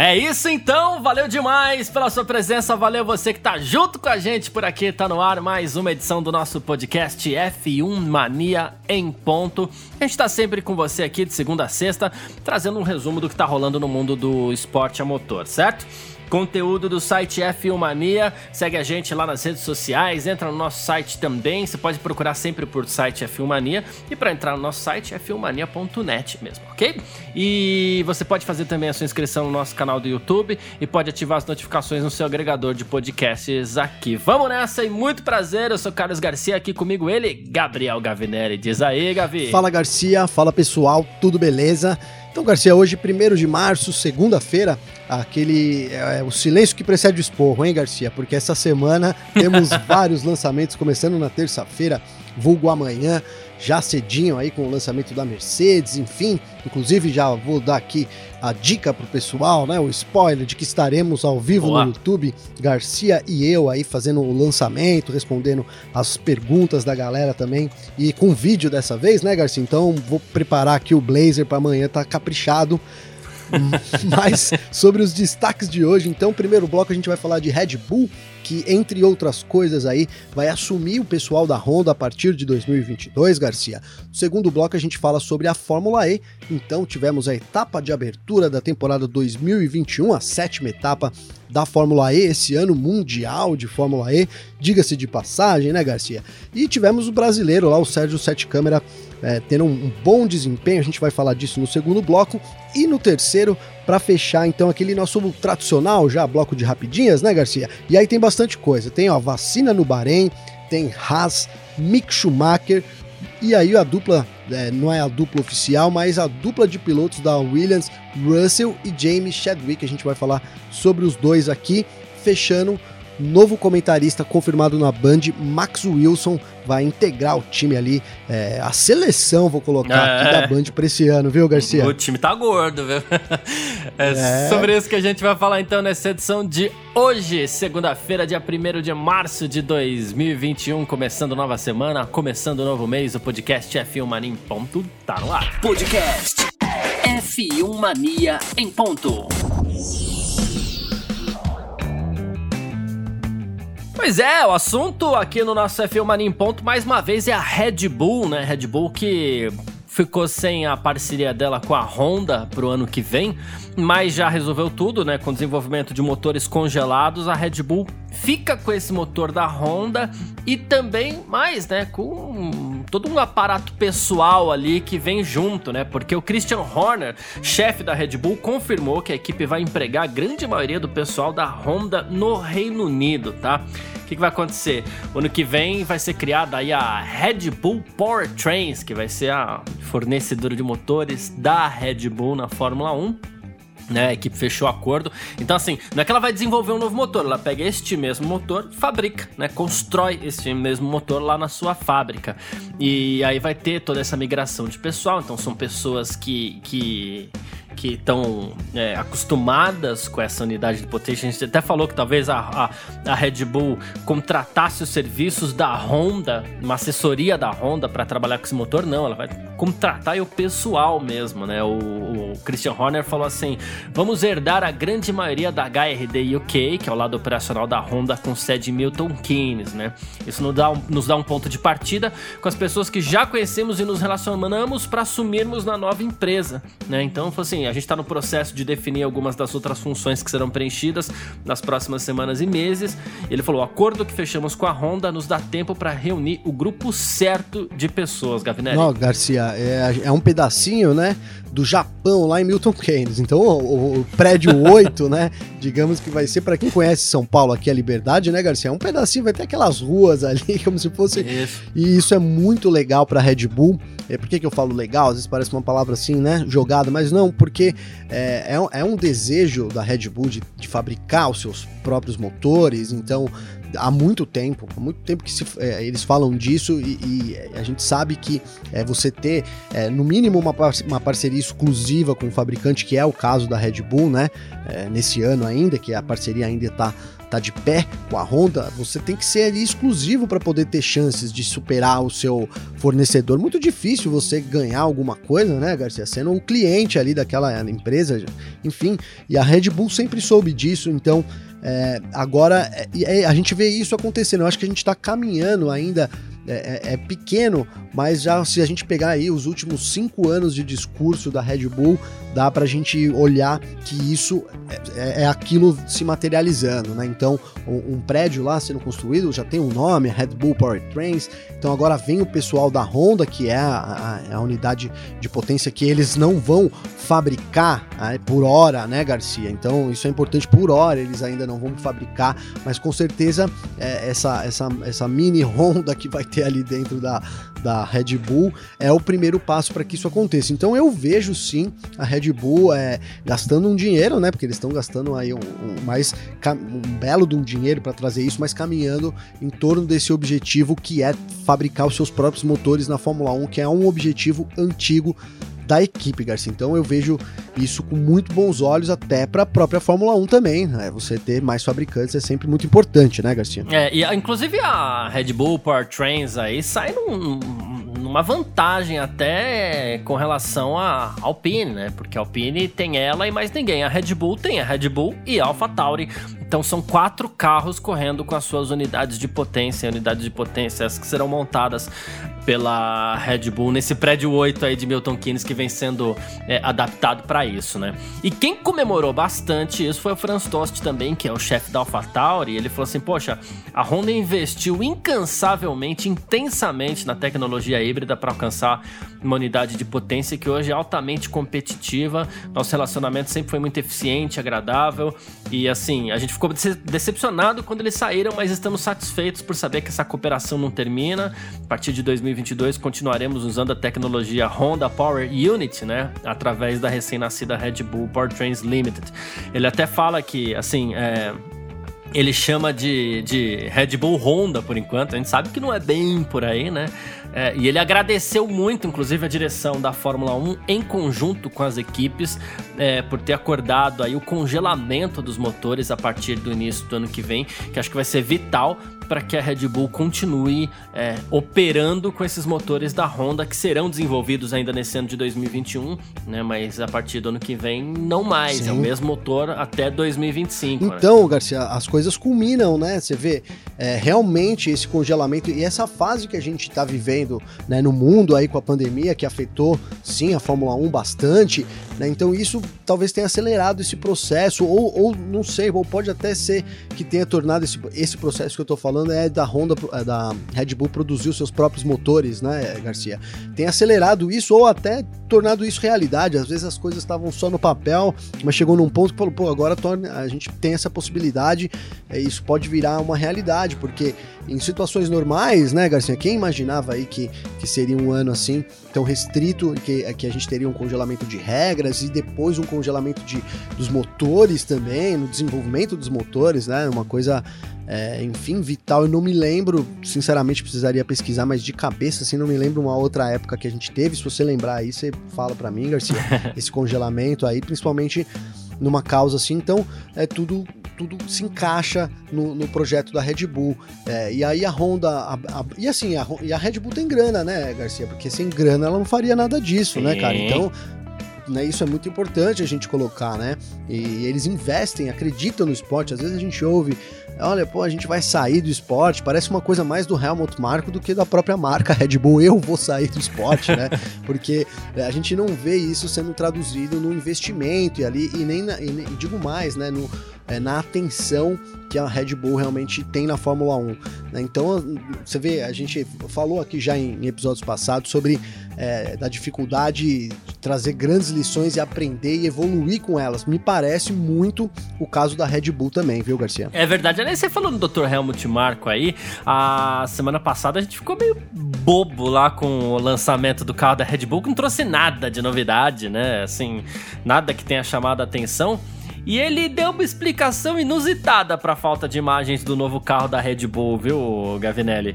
É isso então, valeu demais pela sua presença, valeu você que tá junto com a gente por aqui, tá no ar mais uma edição do nosso podcast F1 Mania em ponto. A gente tá sempre com você aqui de segunda a sexta, trazendo um resumo do que tá rolando no mundo do esporte a motor, certo? Conteúdo do site F1 Mania. Segue a gente lá nas redes sociais, entra no nosso site também. Você pode procurar sempre por site F1 Mania. E para entrar no nosso site, f1mania.net mesmo, ok? E você pode fazer também a sua inscrição no nosso canal do YouTube e pode ativar as notificações no seu agregador de podcasts aqui. Vamos nessa e muito prazer. Eu sou Carlos Garcia, aqui comigo ele, Gabriel Gavinelli. Diz aí, Gavi. Fala, Garcia. Fala, pessoal. Tudo beleza? Então, Garcia, hoje, 1 de março, segunda-feira, aquele é, o silêncio que precede o esporro, hein, Garcia? Porque essa semana temos vários lançamentos começando na terça-feira, vulgo amanhã, já cedinho aí com o lançamento da Mercedes, enfim, inclusive já vou dar aqui a dica pro pessoal, né, o spoiler de que estaremos ao vivo Olá. no YouTube, Garcia e eu aí fazendo o lançamento, respondendo as perguntas da galera também e com vídeo dessa vez, né, Garcia? Então vou preparar aqui o blazer para amanhã tá caprichado Mas sobre os destaques de hoje, então, primeiro bloco a gente vai falar de Red Bull, que entre outras coisas aí vai assumir o pessoal da Honda a partir de 2022, Garcia. No segundo bloco a gente fala sobre a Fórmula E. Então, tivemos a etapa de abertura da temporada 2021, a sétima etapa da Fórmula E, esse ano mundial de Fórmula E, diga-se de passagem, né, Garcia? E tivemos o brasileiro lá, o Sérgio Sete Câmara é, tendo um, um bom desempenho, a gente vai falar disso no segundo bloco. E no terceiro, para fechar então aquele nosso tradicional já bloco de rapidinhas, né, Garcia? E aí tem bastante coisa. Tem ó, vacina no Bahrein, tem Haas, Mick Schumacher, e aí a dupla, é, não é a dupla oficial, mas a dupla de pilotos da Williams, Russell e James Chadwick. A gente vai falar sobre os dois aqui, fechando novo comentarista confirmado na Band, Max Wilson, vai integrar o time ali, é, a seleção, vou colocar é. aqui da Band para esse ano, viu, Garcia? O time tá gordo, viu? É, é, sobre isso que a gente vai falar então nessa edição de hoje, segunda-feira, dia 1 de março de 2021, começando nova semana, começando novo mês, o podcast F1 Mania em ponto tá no ar. Podcast F1 Mania em ponto. Pois é, o assunto aqui no nosso F1 Mania em Ponto, mais uma vez, é a Red Bull, né? Red Bull que ficou sem a parceria dela com a Honda pro ano que vem, mas já resolveu tudo, né? Com desenvolvimento de motores congelados, a Red Bull fica com esse motor da Honda e também mais, né? Com todo um aparato pessoal ali que vem junto, né? Porque o Christian Horner, chefe da Red Bull, confirmou que a equipe vai empregar a grande maioria do pessoal da Honda no Reino Unido, tá? O que, que vai acontecer? O ano que vem vai ser criada aí a Red Bull Powertrains, que vai ser a fornecedora de motores da Red Bull na Fórmula 1 né, a equipe fechou acordo. Então, assim, não é que ela vai desenvolver um novo motor, ela pega este mesmo motor, fabrica, né, constrói este mesmo motor lá na sua fábrica. E aí vai ter toda essa migração de pessoal. Então, são pessoas que, que que estão é, acostumadas com essa unidade de potência. A gente até falou que talvez a, a, a, Red Bull contratasse os serviços da Honda, uma assessoria da Honda para trabalhar com esse motor. Não, ela vai contratar o pessoal mesmo, né? O, o, Christian Horner falou assim: vamos herdar a grande maioria da HRD UK, que é o lado operacional da Honda com sede em Milton Keynes, né? Isso nos dá, um, nos dá um ponto de partida com as pessoas que já conhecemos e nos relacionamos para assumirmos na nova empresa, né? Então, assim, a gente está no processo de definir algumas das outras funções que serão preenchidas nas próximas semanas e meses. Ele falou: o acordo que fechamos com a Honda nos dá tempo para reunir o grupo certo de pessoas, Gavinelli. Não, Garcia, é, é um pedacinho, né? do Japão, lá em Milton Keynes. Então, o, o prédio 8, né? Digamos que vai ser, para quem conhece São Paulo aqui, a Liberdade, né, Garcia? É um pedacinho, vai ter aquelas ruas ali, como se fosse. Isso. E isso é muito legal para Red Bull. É, por que, que eu falo legal? Às vezes parece uma palavra assim, né? Jogada, mas não, porque é, é, um, é um desejo da Red Bull de, de fabricar os seus próprios motores. Então, há muito tempo, há muito tempo que se, é, eles falam disso e, e, a gente sabe que é, você ter, é, no mínimo, uma, uma parceria exclusiva com o fabricante, que é o caso da Red Bull, né? É, nesse ano ainda, que a parceria ainda está tá de pé com a Honda, você tem que ser ali exclusivo para poder ter chances de superar o seu fornecedor. Muito difícil você ganhar alguma coisa, né, Garcia? Sendo um cliente ali daquela empresa, enfim. E a Red Bull sempre soube disso, então é, agora é, é a gente vê isso acontecendo. Eu acho que a gente está caminhando ainda é, é, é, pequeno, mas já se a gente pegar aí os últimos cinco anos de discurso da Red Bull, dá para a gente olhar que isso é, é, aquilo se materializando, né? Então, um, um, prédio lá sendo construído já tem um nome, Red Bull Powertrains. Então agora vem o pessoal da Honda, que é a, a, a unidade de potência que eles não vão fabricar por hora, né, Garcia? Então isso é importante por hora, eles ainda não vão fabricar, mas com certeza é, essa, essa, essa mini Honda que vai ter ali dentro da, da Red Bull é o primeiro passo para que isso aconteça. Então eu vejo sim a Red Bull é, gastando um dinheiro, né? Porque eles estão gastando aí um, um mais um belo de um dinheiro para trazer isso, mas caminhando em torno desse objetivo que é fabricar os seus próprios motores na Fórmula 1, que é um objetivo antigo da equipe, Garcia. Então eu vejo isso com muito bons olhos até para a própria Fórmula 1 também. Né? Você ter mais fabricantes é sempre muito importante, né, Garcia? É, e inclusive a Red Bull Powertrains aí sai num, numa vantagem até com relação a Alpine, né? Porque a Alpine tem ela e mais ninguém. A Red Bull tem a Red Bull e a AlphaTauri. Então são quatro carros correndo com as suas unidades de potência, unidades de potência que serão montadas pela Red Bull nesse prédio 8 aí de Milton Keynes que vem sendo é, adaptado para isso, né? E quem comemorou bastante isso foi o Franz Tost também, que é o chefe da AlphaTauri. Ele falou assim: "Poxa, a Honda investiu incansavelmente, intensamente na tecnologia híbrida para alcançar uma unidade de potência que hoje é altamente competitiva. Nosso relacionamento sempre foi muito eficiente, agradável e assim, a gente ficou decepcionado quando eles saíram, mas estamos satisfeitos por saber que essa cooperação não termina. A partir de 2022 continuaremos usando a tecnologia Honda Power Unit, né, através da recém-nascida Red Bull Powertrains Limited. Ele até fala que, assim, é, ele chama de, de Red Bull Honda por enquanto. A gente sabe que não é bem por aí, né? É, e ele agradeceu muito, inclusive, a direção da Fórmula 1 em conjunto com as equipes é, por ter acordado aí o congelamento dos motores a partir do início do ano que vem, que acho que vai ser vital para que a Red Bull continue é, operando com esses motores da Honda que serão desenvolvidos ainda nesse ano de 2021, né? Mas a partir do ano que vem não mais, Sim. é o mesmo motor até 2025. Né? Então, né? Garcia, as coisas culminam, né? Você vê é, realmente esse congelamento e essa fase que a gente está vivendo né, no mundo aí com a pandemia que afetou sim a Fórmula 1 bastante, né? Então isso talvez tenha acelerado esse processo ou, ou não sei, ou pode até ser que tenha tornado esse, esse processo que eu estou falando é da Honda, é da Red Bull produzir os seus próprios motores, né, Garcia? Tem acelerado isso ou até tornado isso realidade. Às vezes as coisas estavam só no papel, mas chegou num ponto que falou, pô, agora a gente tem essa possibilidade, é, isso pode virar uma realidade, porque em situações normais, né, Garcia, quem imaginava aí que, que seria um ano assim tão restrito, que, que a gente teria um congelamento de regras e depois um congelamento de, dos motores também, no desenvolvimento dos motores, né, uma coisa é, enfim, vital. Eu não me lembro, sinceramente precisaria pesquisar, mas de cabeça, assim, não me lembro uma outra época que a gente teve. Se você lembrar aí, você fala para mim, Garcia, esse congelamento aí, principalmente numa causa assim. Então, é tudo tudo se encaixa no, no projeto da Red Bull. É, e aí a Honda. A, a, e assim, a, e a Red Bull tem grana, né, Garcia? Porque sem grana ela não faria nada disso, Sim. né, cara? Então né? Isso é muito importante a gente colocar, né? E eles investem, acreditam no esporte. Às vezes a gente ouve, olha, pô, a gente vai sair do esporte. Parece uma coisa mais do Helmut Marko do que da própria marca Red Bull. Eu vou sair do esporte, né? Porque é, a gente não vê isso sendo traduzido no investimento e ali, e nem, na, e digo mais, né? No, é, na atenção que a Red Bull realmente tem na Fórmula 1. Né? Então, você vê, a gente falou aqui já em, episódios passados sobre é, da dificuldade de trazer grandes lições e aprender e evoluir com elas. Me parece muito o caso da Red Bull também, viu, Garcia? É verdade. Aliás, você falou do Dr. Helmut Marko aí, a semana passada a gente ficou meio bobo lá com o lançamento do carro da Red Bull, que não trouxe nada de novidade, né? Assim, nada que tenha chamado a atenção. E ele deu uma explicação inusitada para a falta de imagens do novo carro da Red Bull, viu, Gavinelli?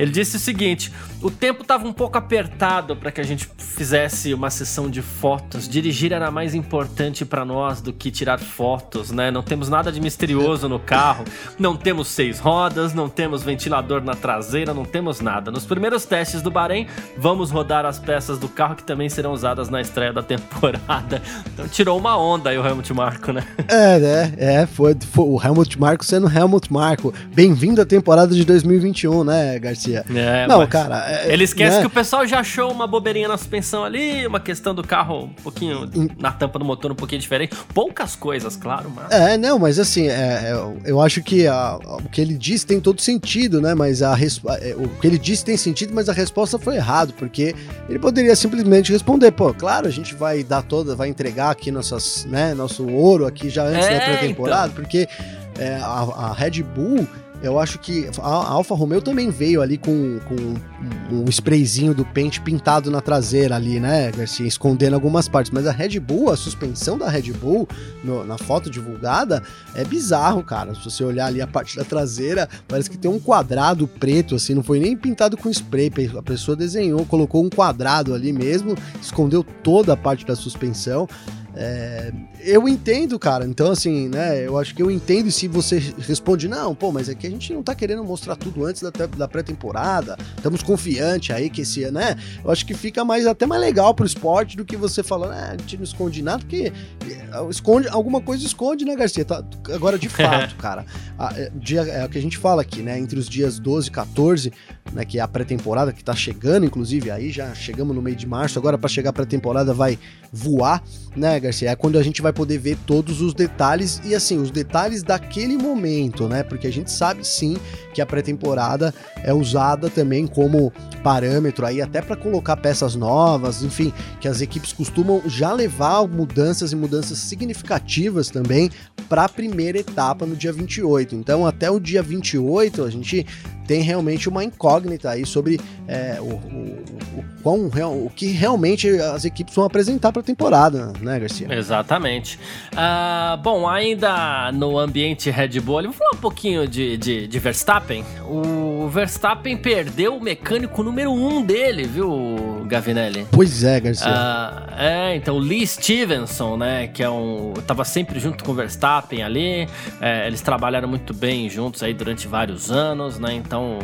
Ele disse o seguinte: o tempo estava um pouco apertado para que a gente fizesse uma sessão de fotos. Dirigir era mais importante para nós do que tirar fotos, né? Não temos nada de misterioso no carro, não temos seis rodas, não temos ventilador na traseira, não temos nada. Nos primeiros testes do Bahrein, vamos rodar as peças do carro que também serão usadas na estreia da temporada. Então tirou uma onda aí o Helmut Marko, né? É, né? É, foi, foi o Helmut Marko sendo Helmut Marko. Bem-vindo à temporada de 2021, né, Garcia? É, não, cara. É, ele esquece né? que o pessoal já achou uma bobeirinha na suspensão ali, uma questão do carro um pouquinho na tampa do motor um pouquinho diferente. Poucas coisas, claro, mas. É, não, mas assim, é, é eu acho que a, o que ele disse tem todo sentido, né? Mas a, é, o que ele disse tem sentido, mas a resposta foi errado, porque ele poderia simplesmente responder, pô, claro, a gente vai dar toda, vai entregar aqui nossas, né, nosso ouro aqui já antes é, da pré-temporada, então. porque é, a, a Red Bull eu acho que a Alfa Romeo também veio ali com, com um sprayzinho do pente pintado na traseira ali, né, Garcia? Escondendo algumas partes. Mas a Red Bull, a suspensão da Red Bull no, na foto divulgada é bizarro, cara. Se você olhar ali a parte da traseira, parece que tem um quadrado preto, assim, não foi nem pintado com spray. A pessoa desenhou, colocou um quadrado ali mesmo, escondeu toda a parte da suspensão. É, eu entendo, cara. Então, assim, né? Eu acho que eu entendo se você responde, não, pô, mas é que a gente não tá querendo mostrar tudo antes da, da pré-temporada. Estamos confiantes aí que esse, né? Eu acho que fica mais até mais legal pro esporte do que você falando, ah, a gente não esconde nada, porque é, esconde, alguma coisa esconde, né, Garcia? Tá, agora, de fato, cara, a, é, dia, é o que a gente fala aqui, né? Entre os dias 12 e 14, né? Que é a pré-temporada que tá chegando, inclusive, aí já chegamos no meio de março, agora para chegar a pré-temporada vai voar, né, Garcia? É quando a gente vai poder ver todos os detalhes e assim, os detalhes daquele momento, né? Porque a gente sabe sim que a pré-temporada é usada também como parâmetro aí até para colocar peças novas, enfim, que as equipes costumam já levar mudanças e mudanças significativas também para a primeira etapa no dia 28. Então, até o dia 28, a gente tem realmente uma incógnita aí sobre é, o, o, o, o que realmente as equipes vão apresentar para a temporada, né, Garcia? Exatamente. Uh, bom, ainda no ambiente Red Bull, vamos falar um pouquinho de, de, de, Verstappen. O Verstappen perdeu o mecânico número um dele, viu, Gavinelli? Pois é, Garcia. Uh, é, então, o Lee Stevenson, né, que é um. tava sempre junto com o Verstappen ali, é, eles trabalharam muito bem juntos aí durante vários anos, né, então então,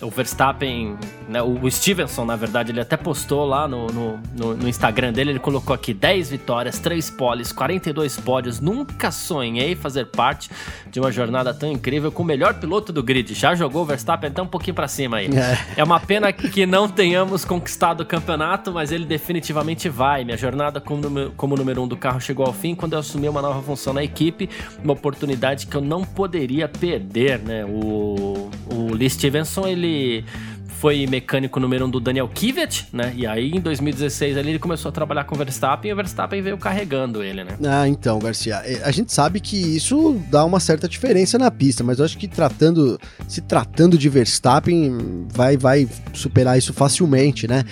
o, o Verstappen, né, o Stevenson, na verdade, ele até postou lá no, no, no, no Instagram dele, ele colocou aqui 10 vitórias, 3 poles, 42 pódios. Nunca sonhei fazer parte de uma jornada tão incrível com o melhor piloto do grid. Já jogou o Verstappen até um pouquinho para cima aí. É. é uma pena que não tenhamos conquistado o campeonato, mas ele definitivamente vai. Minha jornada como número, como número um do carro chegou ao fim quando eu assumi uma nova função na equipe, uma oportunidade que eu não poderia perder, né? O, o Lee Stevenson, ele foi mecânico número um do Daniel Kivet, né? E aí em 2016 ali, ele começou a trabalhar com o Verstappen e o Verstappen veio carregando ele, né? Ah, então, Garcia, é, a gente sabe que isso dá uma certa diferença na pista, mas eu acho que tratando, se tratando de Verstappen, vai, vai superar isso facilmente, né?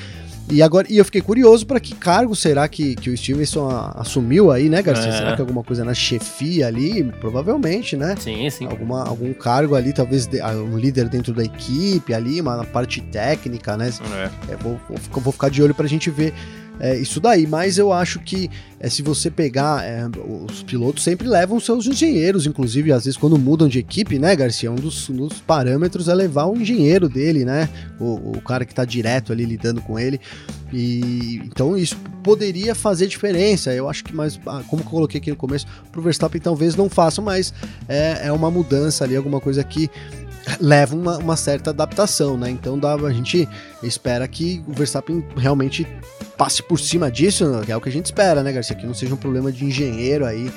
E agora, e eu fiquei curioso para que cargo será que, que o Stevenson assumiu aí, né, Garcia? É. Será que alguma coisa na chefia ali? Provavelmente, né? Sim, sim. Alguma, algum cargo ali, talvez de, ah, um líder dentro da equipe ali, uma na parte técnica, né? É. É, vou, vou, vou ficar de olho pra gente ver é, isso daí. Mas eu acho que é, se você pegar, é, os pilotos sempre levam seus engenheiros, inclusive às vezes quando mudam de equipe, né, Garcia? Um dos, um dos parâmetros é levar o engenheiro dele, né? O, o cara que tá direto ali lidando com ele. E então isso poderia fazer diferença. Eu acho que, mas ah, como coloquei aqui no começo, pro Verstappen talvez não faça, mas é, é uma mudança ali, alguma coisa que leva uma, uma, certa adaptação, né? Então dá, a gente espera que o Verstappen realmente passe por cima disso, que é o que a gente espera, né, Garcia? Que não seja um problema de engenheiro aí,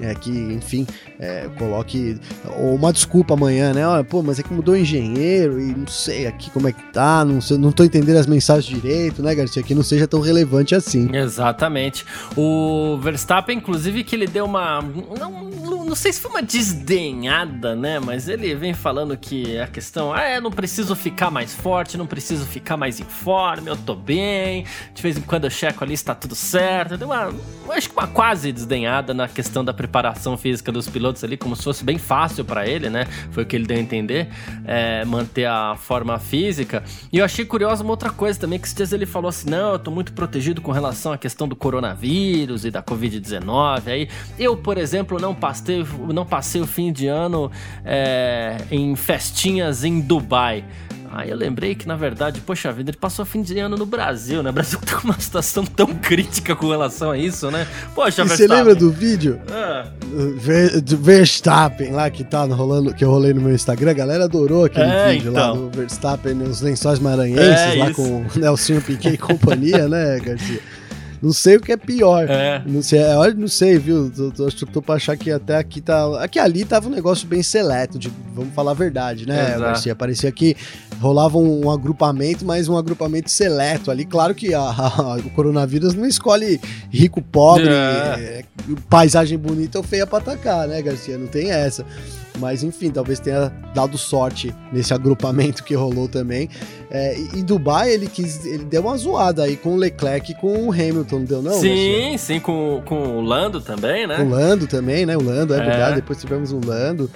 é, que, enfim, é, coloque uma desculpa amanhã, né? Olha, pô, mas é que mudou engenheiro e não sei aqui como é que tá, não, sei, não tô entendendo as mensagens direito, né, Garcia? Que não seja tão relevante assim. Exatamente. O Verstappen, inclusive, que ele deu uma. Não, não sei se foi uma desdenhada, né? Mas ele vem falando que a questão ah, é, não preciso ficar mais forte, não preciso ficar mais informe, eu tô bem, de vez em quando eu checo ali, está tudo certo. Deu uma, acho que uma quase desdenhada na questão da preparação física dos pilotos ali, como se fosse bem fácil para ele, né? Foi o que ele deu a entender, é, manter a forma física. E eu achei curioso uma outra coisa também, que esses dias ele falou assim: não, eu tô muito protegido com relação à questão do coronavírus e da Covid-19. Aí eu, por exemplo, não passei, não passei o fim de ano é, em festinhas em Dubai. Aí eu lembrei que, na verdade, poxa vida, ele passou fim de ano no Brasil, né? O Brasil tá com uma situação tão crítica com relação a isso, né? Poxa, e você lembra do vídeo? Ah. Do Verstappen lá que tá rolando, que eu rolei no meu Instagram, a galera adorou aquele é, vídeo então. lá do Verstappen nos lençóis maranhenses, é, lá isso. com o Nelsinho Piquet e companhia, né, Garcia? Não sei o que é pior. É. Não sei, é, olha, não sei, viu? Tô, tô pra achar que até aqui tá. Aqui ali tava um negócio bem seleto, de, vamos falar a verdade, né, Exato. Garcia? Parecia que rolava um, agrupamento, mas um agrupamento seleto ali. Claro que a, a, o coronavírus não escolhe rico, pobre, é. paisagem bonita ou feia pra atacar, né, Garcia? Não tem essa. Mas enfim, talvez tenha dado sorte nesse agrupamento que rolou também. É, em Dubai ele quis, ele deu uma zoada aí com o Leclerc e com o Hamilton, não deu não? Sim, sim, com, com o Lando também, né? Com o Lando também, né? O Lando, é, é. verdade, depois tivemos o Lando.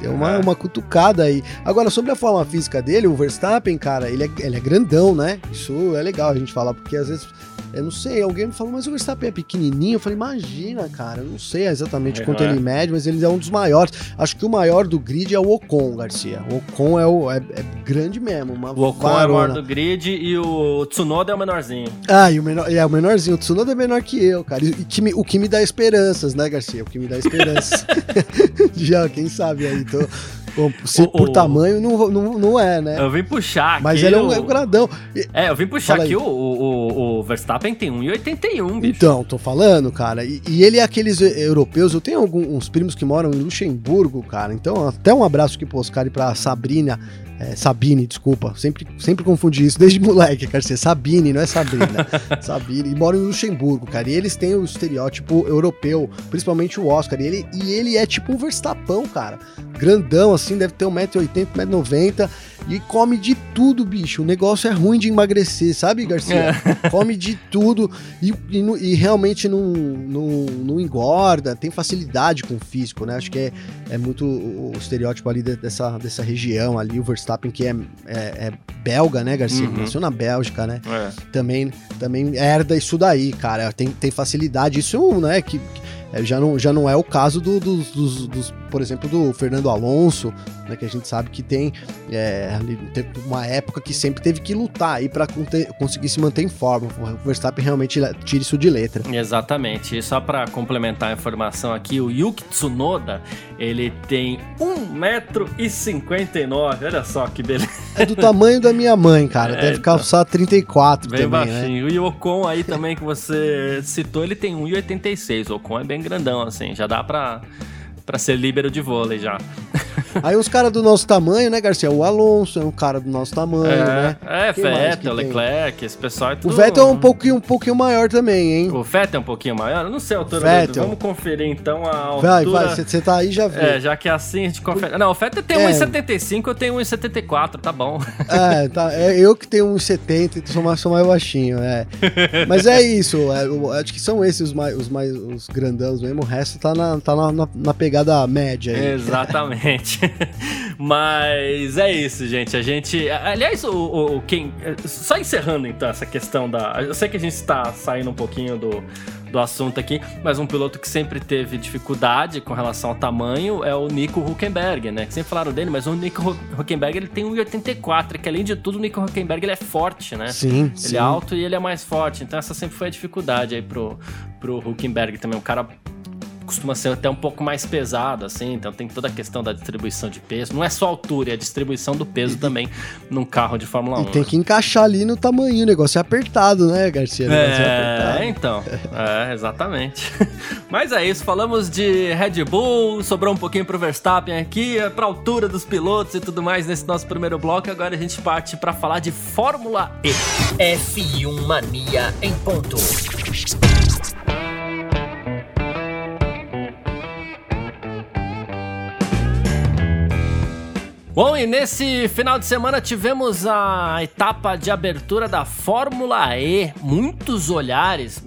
Deu uma, é. uma cutucada aí. Agora, sobre a forma física dele, o Verstappen, cara, ele é, ele é grandão, né? Isso é legal a gente falar, porque às vezes eu não sei, alguém me falou, mas o Verstappen é pequenininho. Eu falei, imagina, cara, eu não sei exatamente é, quanto ele é. mede, mas ele é um dos maiores. Acho que o maior do grid é o Ocon, Garcia. O Ocon é, o, é, é grande mesmo. Uma o Ocon varona. é o maior do grid e o Tsunoda é o menorzinho. Ah, e o, menor, é, o menorzinho. O Tsunoda é menor que eu, cara. E, que me, o que me dá esperanças, né, Garcia? O que me dá esperanças. Já, quem sabe aí, tô se o, por o... tamanho não, não, não é, né? Eu vim puxar Mas ele é um, é um gradão. É, eu vim puxar aqui o, o, o, Verstappen tem 1,81, bicho. Então, tô falando, cara. E, e, ele é aqueles europeus. Eu tenho alguns primos que moram em Luxemburgo, cara. Então, até um abraço aqui pro Oscar e pra Sabrina é, Sabine, desculpa. Sempre, sempre confundi isso desde moleque, cara. Ser Sabine, não é Sabrina. Sabine. E moram em Luxemburgo, cara. E eles têm o estereótipo europeu, principalmente o Oscar. E ele, e ele é tipo um Verstappão, cara. Grandão, assim, deve ter 1,80m, 1,90m. E come de tudo, bicho. O negócio é ruim de emagrecer, sabe, Garcia? É. Come de tudo e, e, e, realmente não, não, não engorda, tem facilidade com o físico, né? Acho que é, é muito o, estereótipo ali dessa, dessa região ali, o Verstappen, que é, é, é belga, né, Garcia? Uhum. Nasceu na Bélgica, né? É. Também, também herda isso daí, cara. Tem, tem facilidade. Isso, né, que, que é, já, não, já não é o caso do, dos, dos, dos, por exemplo, do Fernando Alonso, né, que a gente sabe que tem é, uma época que sempre teve que lutar aí para conseguir se manter em forma. O Verstappen realmente tira isso de letra. Exatamente. E só para complementar a informação aqui, o Yuki Tsunoda, ele tem 1,59m. Olha só que beleza. É do tamanho da minha mãe, cara. É, Deve então, calçar 34 bem também, né? baixinho. Né? E o Ocon aí também que você citou, ele tem 1,86. O Ocon é bem grandão, assim. Já dá pra para ser líbero de vôlei já. Aí os caras do nosso tamanho, né, Garcia? O Alonso é um cara do nosso tamanho, é, né? É, Quem Vettel, Leclerc, esse pessoal é tudo... O Vettel é um pouquinho, um pouquinho maior também, hein? O Vettel é um pouquinho maior? Eu não sei a altura Vettel. dele. Vamos conferir então a altura... Vai, vai, você tá aí já viu. É, já que é assim a gente confere... Não, o Vettel tem é. 1,75, eu tenho 1,74, tá bom. É, tá, é eu que tenho 1,70, sou mais, sou mais baixinho, é. Mas é isso, é, acho que são esses os mais, os mais os grandãos mesmo, o resto tá na, tá na, na, na pegada média aí. Exatamente. Mas é isso, gente. A gente. Aliás, o, o, quem. Só encerrando então essa questão da. Eu sei que a gente está saindo um pouquinho do, do assunto aqui, mas um piloto que sempre teve dificuldade com relação ao tamanho é o Nico Huckenberg, né? Que sempre falaram dele, mas o Nico Huckenberg ele tem 1,84, que além de tudo, o Nico Huckenberg ele é forte, né? Sim. Ele sim. é alto e ele é mais forte. Então essa sempre foi a dificuldade aí pro, pro Huckenberg também. Um cara costuma ser até um pouco mais pesado, assim, então tem toda a questão da distribuição de peso. Não é só a altura, é a distribuição do peso e, também num carro de Fórmula 1. E tem né? que encaixar ali no tamanho, o negócio é apertado, né, Garcia? É, é então. É, exatamente. Mas é isso, falamos de Red Bull, sobrou um pouquinho pro Verstappen aqui, é pra altura dos pilotos e tudo mais nesse nosso primeiro bloco. Agora a gente parte para falar de Fórmula E. F1 Mania em ponto. Bom, e nesse final de semana tivemos a etapa de abertura da Fórmula E. Muitos olhares,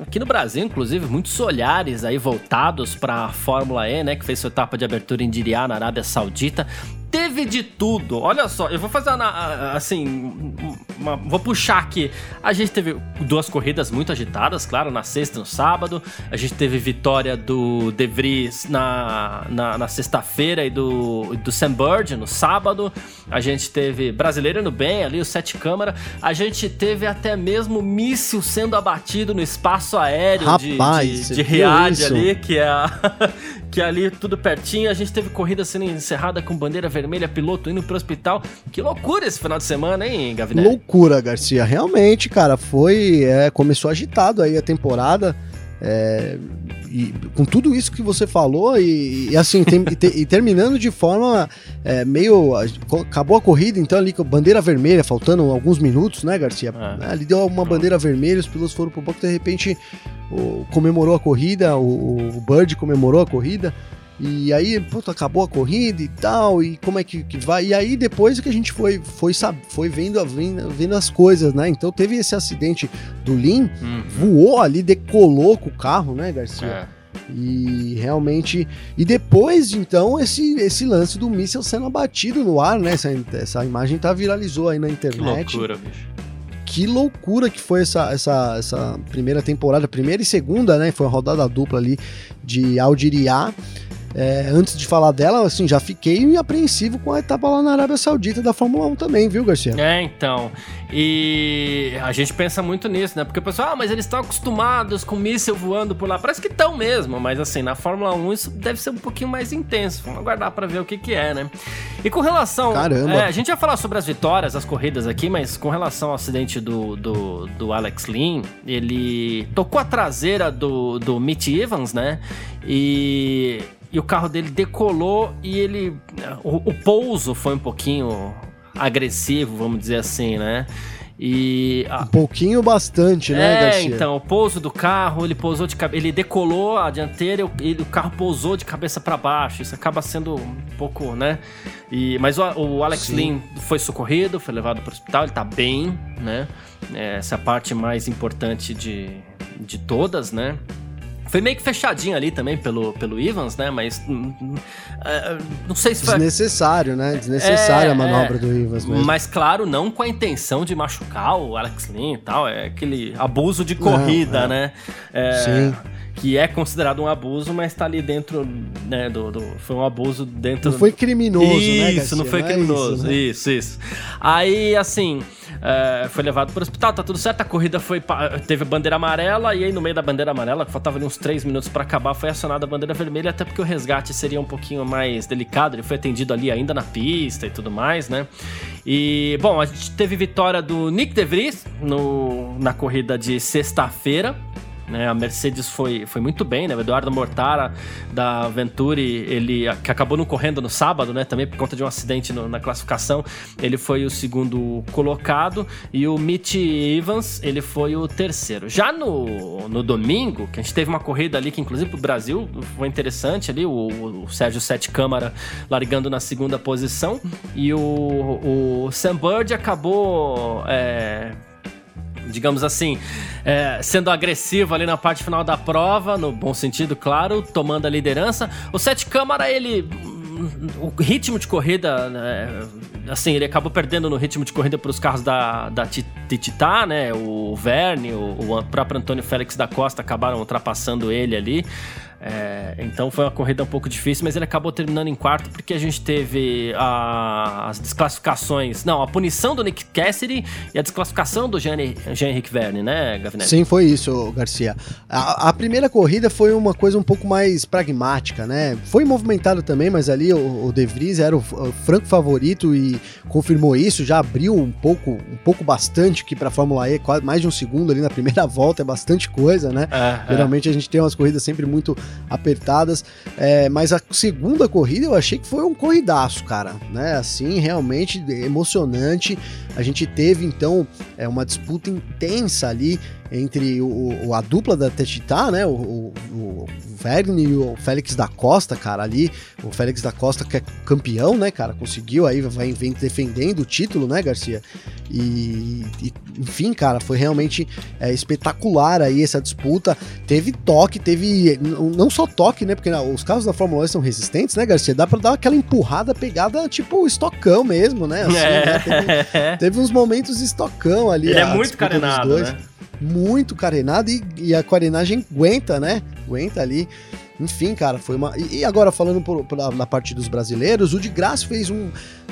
aqui no Brasil, inclusive, muitos olhares aí voltados para a Fórmula E, né? Que fez sua etapa de abertura em Diriyah, na Arábia Saudita teve de tudo. Olha só, eu vou fazer uma, assim, uma, vou puxar aqui. A gente teve duas corridas muito agitadas, claro, na sexta e no sábado. A gente teve vitória do De Vries na, na, na sexta-feira e do, do Sam Bird no sábado. A gente teve brasileiro no bem ali, o Sete Câmara. A gente teve até mesmo míssil sendo abatido no espaço aéreo Rapaz, de, de, de Riad ali, que é que é ali tudo pertinho. A gente teve corrida sendo encerrada com bandeira vermelha, piloto indo pro hospital. Que loucura esse final de semana, hein, Gavinelli? Loucura, Garcia. Realmente, cara, foi. É, começou agitado aí a temporada. É, e, com tudo isso que você falou, e, e assim, tem, e, te, e, terminando de forma é, meio. Acabou a corrida, então ali com bandeira vermelha, faltando alguns minutos, né, Garcia? É. Ali deu uma bandeira vermelha, os pilotos foram pro banco, de repente o, comemorou a corrida, o, o Bird comemorou a corrida. E aí, pronto, acabou a corrida e tal, e como é que, que vai? E aí depois que a gente foi foi sabe, foi vendo, vendo, vendo as coisas, né? Então teve esse acidente do Lin, uhum. voou ali, decolou com o carro, né, Garcia? É. E realmente. E depois, então, esse, esse lance do míssil sendo abatido no ar, né? Essa, essa imagem tá viralizou aí na internet. Que loucura, bicho que loucura que foi essa, essa, essa primeira temporada, primeira e segunda, né? Foi uma rodada dupla ali de Aldiriá. É, antes de falar dela, assim, já fiquei apreensivo com a etapa lá na Arábia Saudita da Fórmula 1 também, viu, Garcia? É, então. E a gente pensa muito nisso, né? Porque o pessoal, ah, mas eles estão acostumados com míssil voando por lá. Parece que estão mesmo, mas assim, na Fórmula 1 isso deve ser um pouquinho mais intenso. Vamos aguardar para ver o que, que é, né? E com relação. Caramba! É, a gente ia falar sobre as vitórias, as corridas aqui, mas com relação ao acidente do, do, do Alex Lynn, ele tocou a traseira do, do Mitch Evans, né? E e o carro dele decolou e ele. O, o pouso foi um pouquinho agressivo, vamos dizer assim, né? E a... um pouquinho bastante, né, é, Garcia? então, o pouso do carro, ele pousou de ele decolou a dianteira, ele, o carro pousou de cabeça para baixo. Isso acaba sendo um pouco, né? E mas o, o Alex Sim. Lynn foi socorrido, foi levado para o hospital, ele tá bem, né? Essa é a parte mais importante de, de todas, né? Foi meio que fechadinho ali também pelo, pelo Evans, né? Mas hum, hum, é, não sei se foi. Desnecessário, né? Desnecessária é, a manobra é, do Evans mesmo. Mas claro, não com a intenção de machucar o Alex Lynn e tal. É aquele abuso de corrida, não, é. né? É, Sim que é considerado um abuso, mas tá ali dentro, né, do, do foi um abuso dentro... Não foi criminoso, isso, né, Isso, não foi não criminoso, isso, né? isso, isso. Aí, assim, é, foi levado para o hospital, tá tudo certo, a corrida foi, teve bandeira amarela, e aí no meio da bandeira amarela, que faltava ali uns 3 minutos para acabar, foi acionada a bandeira vermelha, até porque o resgate seria um pouquinho mais delicado, ele foi atendido ali ainda na pista e tudo mais, né? E, bom, a gente teve vitória do Nick DeVries no, na corrida de sexta-feira, né? A Mercedes foi, foi muito bem, né? O Eduardo Mortara da Venturi, ele que acabou não correndo no sábado, né? Também por conta de um acidente no, na classificação, ele foi o segundo colocado e o Mitch Evans, ele foi o terceiro. Já no, no domingo, que a gente teve uma corrida ali que inclusive pro Brasil foi interessante ali, o, o Sérgio Sete Câmara largando na segunda posição e o, o Sam Bird acabou é, digamos assim, é, sendo agressivo ali na parte final da prova, no bom sentido, claro, tomando a liderança. O Sete Câmara, ele. O ritmo de corrida, né, assim, ele acabou perdendo no ritmo de corrida para os carros da, da Tititá, né? O Verne, o, o próprio Antônio Félix da Costa acabaram ultrapassando ele ali. É, então foi uma corrida um pouco difícil, mas ele acabou terminando em quarto porque a gente teve a, as desclassificações. Não, a punição do Nick Cassidy e a desclassificação do Jean-Henrique Verne, né, Gavinelli? Sim, foi isso, Garcia. A, a, primeira corrida foi uma coisa um pouco mais pragmática, né? Foi movimentado também, mas ali o, o De Vries era o, o, franco favorito e confirmou isso, já abriu um pouco, um pouco bastante que para Fórmula E, quase mais de um segundo ali na primeira volta, é bastante coisa, né? É, é. Geralmente é. a gente tem umas corridas sempre muito apertadas. É, mas a segunda corrida eu achei que foi um corridaço, cara. Né? Assim, realmente emocionante. A gente teve então é, uma disputa intensa ali entre o, o, a dupla da Techitá, né? O, o, o Verne e o Félix da Costa, cara, ali. O Félix da Costa que é campeão, né, cara? Conseguiu aí, vai, vem defendendo o título, né, Garcia? E, e enfim, cara, foi realmente é, espetacular aí essa disputa. Teve toque, teve. Não só toque, né? Porque os carros da Fórmula 1 são resistentes, né, Garcia? Dá pra dar aquela empurrada pegada, tipo, estocão mesmo, né? Assim, é. né? Teve, teve, uns momentos estocão ali. Ele é muito carenado, né? Muito carenado e, e a carenagem aguenta, né? Aguenta ali. Enfim, cara, foi uma. E agora, falando por, por, na parte dos brasileiros, o de Graça fez um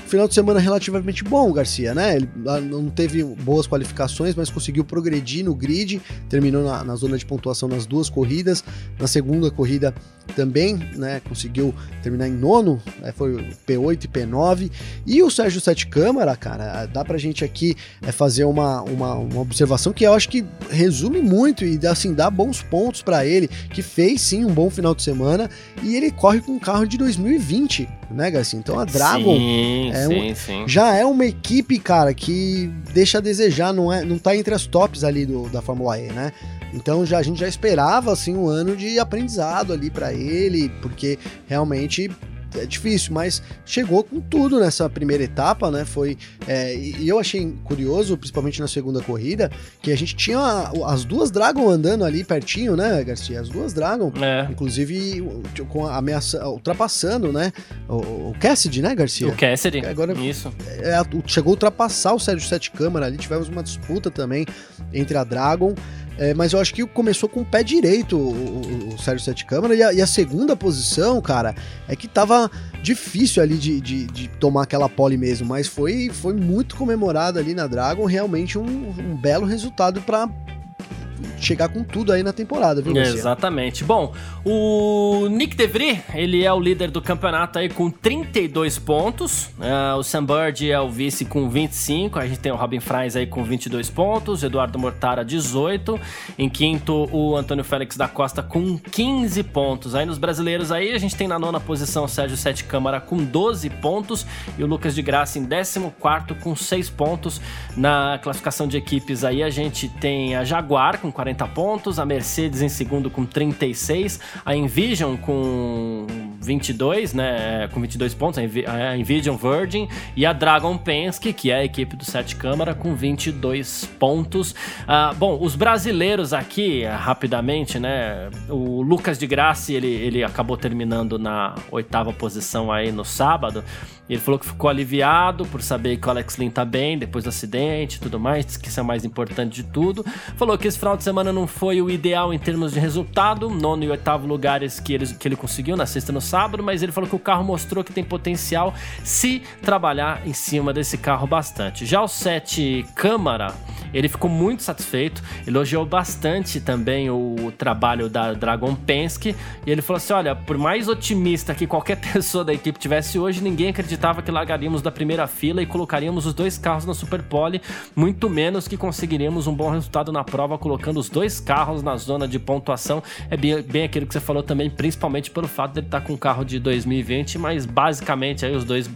final de semana relativamente bom, Garcia, né? Ele ah, não teve boas qualificações, mas conseguiu progredir no grid, terminou na, na zona de pontuação nas duas corridas. Na segunda corrida também, né? Conseguiu terminar em nono, né, foi P8 e P9. E o Sérgio Sete Câmara, cara, dá pra gente aqui é, fazer uma, uma, uma observação que eu acho que resume muito e assim, dá bons pontos para ele, que fez sim um bom final de semana e ele corre com um carro de 2020, né, Garcia? Então a Dragon sim, é sim, um, sim. já é uma equipe, cara, que deixa a desejar, não, é, não tá entre as tops ali do, da Fórmula E, né? Então já, a gente já esperava assim um ano de aprendizado ali para ele, porque realmente é difícil, mas chegou com tudo nessa primeira etapa, né? Foi é, e eu achei curioso, principalmente na segunda corrida, que a gente tinha as duas Dragon andando ali pertinho, né, Garcia? As duas Dragon, é. inclusive com a ameaça ultrapassando, né? O, o Cassidy, né, Garcia? O Cassidy. Agora isso. É, chegou a ultrapassar o Sérgio Sete Câmara ali, tivemos uma disputa também entre a Dragon é, mas eu acho que começou com o pé direito o, o, Sérgio Sete Câmara. E a, e a, segunda posição, cara, é que tava difícil ali de, de, de, tomar aquela pole mesmo. Mas foi, foi muito comemorado ali na Dragon. Realmente um, um belo resultado para chegar com tudo aí na temporada, viu, Garcia? Exatamente. Bom, o Nick DeVry, ele é o líder do campeonato aí com 32 pontos. Uh, o Sam Bird é o vice com 25. A gente tem o Robin Fries aí com 22 pontos. Eduardo Mortara, 18. Em quinto, o Antônio Félix da Costa com 15 pontos. Aí nos brasileiros aí, a gente tem na nona posição o Sérgio Sete Câmara com 12 pontos. E o Lucas de Graça em 14 com 6 pontos. Na classificação de equipes aí, a gente tem a Jaguar com 40 pontos, a Mercedes em segundo com 36, a Envision com 22, né, com 22 pontos, a Envision Virgin e a Dragon Penske, que é a equipe do Sete Câmara, com 22 pontos. Ah, bom, os brasileiros aqui, rapidamente, né, o Lucas de Graça, ele, ele acabou terminando na oitava posição aí no sábado, ele falou que ficou aliviado por saber que o Alex Lynn tá bem depois do acidente e tudo mais, que isso é o mais importante de tudo. Falou que esse final de semana não foi o ideal em termos de resultado, nono e oitavo lugares que ele, que ele conseguiu na sexta e no sábado, mas ele falou que o carro mostrou que tem potencial se trabalhar em cima desse carro bastante. Já o 7 Câmara, ele ficou muito satisfeito, elogiou bastante também o trabalho da Dragon Penske e ele falou assim: olha, por mais otimista que qualquer pessoa da equipe tivesse hoje, ninguém acredita acreditava que largaríamos da primeira fila e colocaríamos os dois carros na Superpole, muito menos que conseguiríamos um bom resultado na prova colocando os dois carros na zona de pontuação. É bem, bem aquilo que você falou também, principalmente pelo fato de ele estar com um carro de 2020, mas basicamente aí os dois,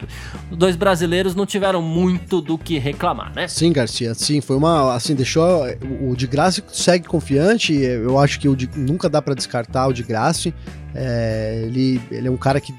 os dois brasileiros não tiveram muito do que reclamar, né? Sim, Garcia, sim, foi uma, assim, deixou o de Graça segue confiante, eu acho que o de, nunca dá para descartar o de Graça. É, ele, ele é um cara que,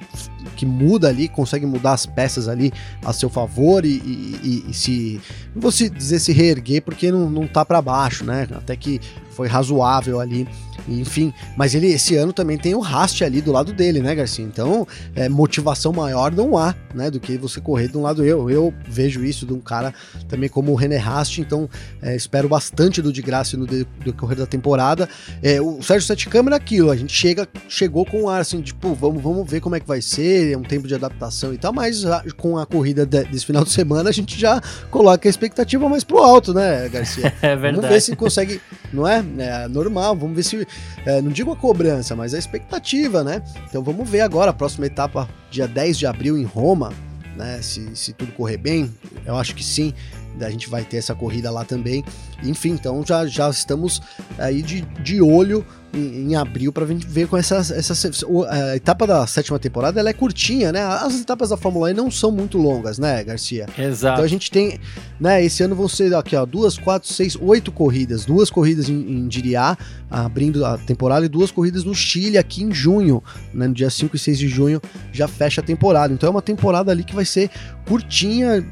que muda ali, consegue mudar as peças ali a seu favor e, e, e se. Não vou dizer se reerguer porque não, não tá para baixo, né? Até que foi razoável ali enfim. Mas ele esse ano também tem o Rast ali do lado dele, né, Garcia? Então, é, motivação maior não há, né, do que você correr de um lado eu. Eu vejo isso de um cara também como o René Rast, então é, espero bastante do de graça no decorrer da temporada. É, o Sérgio Sete Câmara é aquilo, a gente chega, chegou com um ar assim, tipo, vamos, vamos ver como é que vai ser, é um tempo de adaptação e tal, mas com a corrida de, desse final de semana a gente já coloca a expectativa mais pro alto, né, Garcia? É verdade. Vamos ver se consegue, não é? É normal, vamos ver se, é, não digo a cobrança, mas a expectativa, né? Então vamos ver agora, a próxima etapa, dia 10 de abril em Roma, né? Se, se tudo correr bem, eu acho que sim a gente vai ter essa corrida lá também. Enfim, então já, já estamos aí de, de olho em, em abril para ver com essa, essa a etapa da sétima temporada ela é curtinha, né? As etapas da Fórmula E não são muito longas, né, Garcia? Exato. Então a gente tem, né? Esse ano vão ser aqui, ó, duas, quatro, seis, oito corridas, duas corridas em, em Diriá, abrindo a temporada, e duas corridas no Chile aqui em junho, né? No dia 5 e 6 de junho já fecha a temporada. Então é uma temporada ali que vai ser curtinha,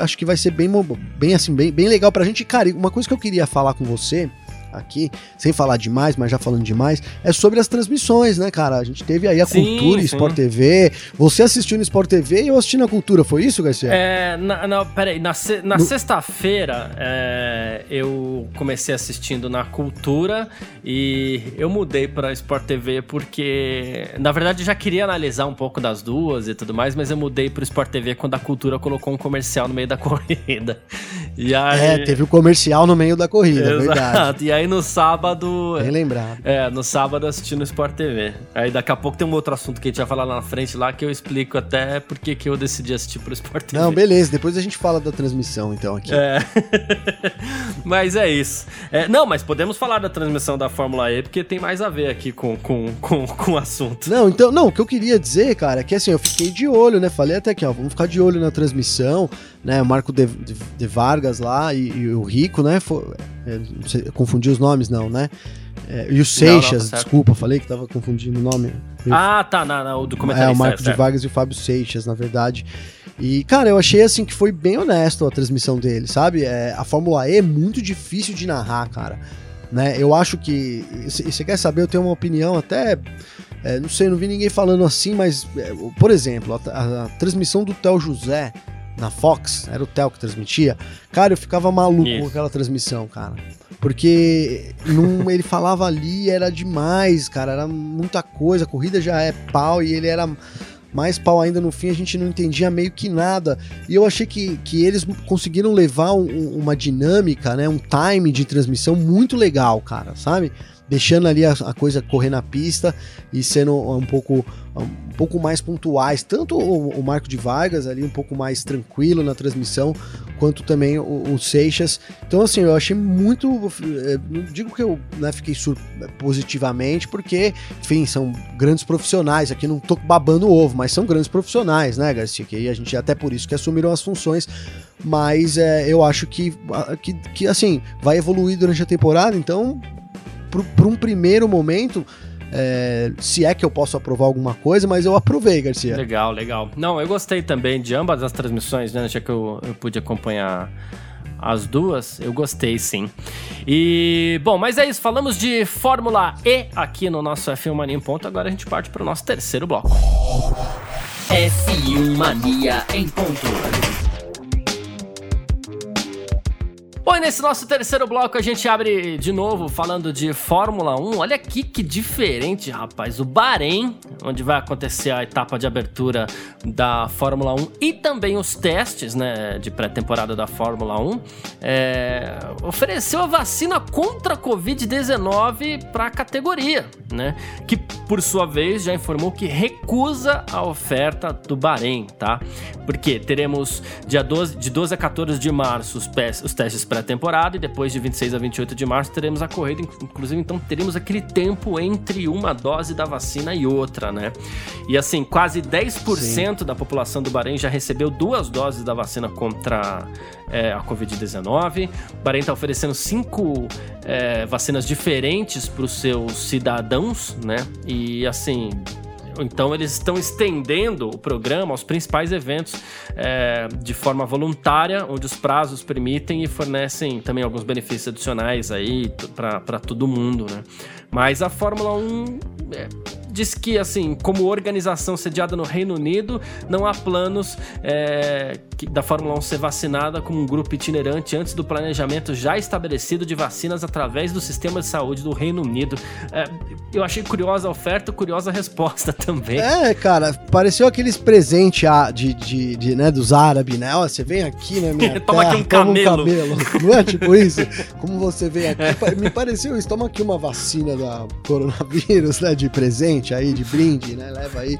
acho que vai ser bem, bem assim, bem, bem legal pra gente. Cara, uma coisa que eu queria falar com você aqui, sem falar demais, mas já falando demais, é sobre as transmissões, né, cara? A gente teve aí a sim, Cultura e Sport TV. Você assistiu no Sport TV e eu assisti na Cultura, foi isso, Garcia? É, na, na, peraí, na, na no... sexta-feira é, eu comecei assistindo na Cultura e eu mudei pra Sport TV porque, na verdade, já queria analisar um pouco das duas e tudo mais, mas eu mudei pro Sport TV quando a Cultura colocou um comercial no meio da corrida. E aí... É, teve o um comercial no meio da corrida, é Exato. verdade. E aí no sábado. Bem lembrado. É, no sábado assistindo Sport TV. Aí daqui a pouco tem um outro assunto que a gente vai falar lá na frente lá que eu explico até porque que eu decidi assistir pro Sport TV. Não, beleza, depois a gente fala da transmissão então aqui. É. mas é isso. É, não, mas podemos falar da transmissão da Fórmula E porque tem mais a ver aqui com, com, com, com o assunto. Não, então, não, o que eu queria dizer, cara, é que assim, eu fiquei de olho, né? Falei até aqui, ó, vamos ficar de olho na transmissão né? O Marco de, de, de Vargas lá e, e, o Rico, né? For, é, confundi os nomes, não, né? É, e o Seixas, tá desculpa, falei que tava confundindo o nome. Ah, tá, na, na, o documentário. É, o Marco de Vargas e o Fábio Seixas, na verdade. E, cara, eu achei assim que foi bem honesto a transmissão dele, sabe? É, a Fórmula E é muito difícil de narrar, cara. Né? Eu acho que. Se você quer saber, eu tenho uma opinião até. É, não sei, não vi ninguém falando assim, mas, é, por exemplo, a, a, a transmissão do Theo José na Fox, era o Theo que transmitia, cara, eu ficava maluco Isso. com aquela transmissão, cara. Porque num, ele falava ali, era demais, cara, era muita coisa, a corrida já é pau e ele era mais pau ainda no fim, a gente não entendia meio que nada. E eu achei que, que eles conseguiram levar um, uma dinâmica, né, um time de transmissão muito legal, cara, sabe? Deixando ali a, a, coisa correr na pista e sendo um pouco, um pouco mais pontuais, tanto o, o, Marco de Vargas ali um pouco mais tranquilo na transmissão, quanto também o, o Seixas. Então assim, eu achei muito, eh, não digo que eu né, fiquei sur positivamente, porque, enfim, são grandes profissionais, aqui não tô babando ovo, mas são grandes profissionais, né, Garcia, que a gente até por isso que assumiram as funções, mas é, eu acho que, que, que assim, vai evoluir durante a temporada, então para um primeiro momento, é, se é que eu posso aprovar alguma coisa, mas eu aprovei, Garcia. Legal, legal. Não, eu gostei também de ambas as transmissões, né? Já que eu, eu pude acompanhar as duas, eu gostei sim. E, bom, mas é isso, falamos de Fórmula E aqui no nosso F1 Mania em ponto, agora a gente parte para o nosso terceiro bloco. F1 Mania em ponto. Bom, e nesse nosso terceiro bloco a gente abre de novo falando de Fórmula 1. Olha aqui que diferente, rapaz. O Bahrein, onde vai acontecer a etapa de abertura da Fórmula 1 e também os testes né, de pré-temporada da Fórmula 1, é, ofereceu a vacina contra a Covid-19 para a categoria, né? Que por sua vez já informou que recusa a oferta do Bahrein, tá? Porque teremos dia 12, de 12 a 14 de março os, os testes pré-temporada e depois de 26 a 28 de março teremos a corrida, inclusive então teremos aquele tempo entre uma dose da vacina e outra, né? E assim, quase 10% Sim. da população do Bahrein já recebeu duas doses da vacina contra é, a Covid-19. O Bahrein está oferecendo cinco é, vacinas diferentes para os seus cidadãos, né? E assim, então eles estão estendendo o programa aos principais eventos é, de forma voluntária, onde os prazos permitem e fornecem também alguns benefícios adicionais aí para todo mundo, né? Mas a Fórmula 1 é, diz que, assim, como organização sediada no Reino Unido, não há planos é, da Fórmula 1 ser vacinada como um grupo itinerante antes do planejamento já estabelecido de vacinas através do sistema de saúde do Reino Unido. É, eu achei curiosa a oferta, curiosa a resposta também. É, cara, pareceu aqueles presentes ah, de, de, de, né, dos árabes, né? Ó, você vem aqui na minha toma terra, aqui um camelo. um camelo. Não é tipo isso? Como você vem aqui, é. me pareceu isso. Toma aqui uma vacina da coronavírus, né, de presente aí, de brinde, né? Leva aí.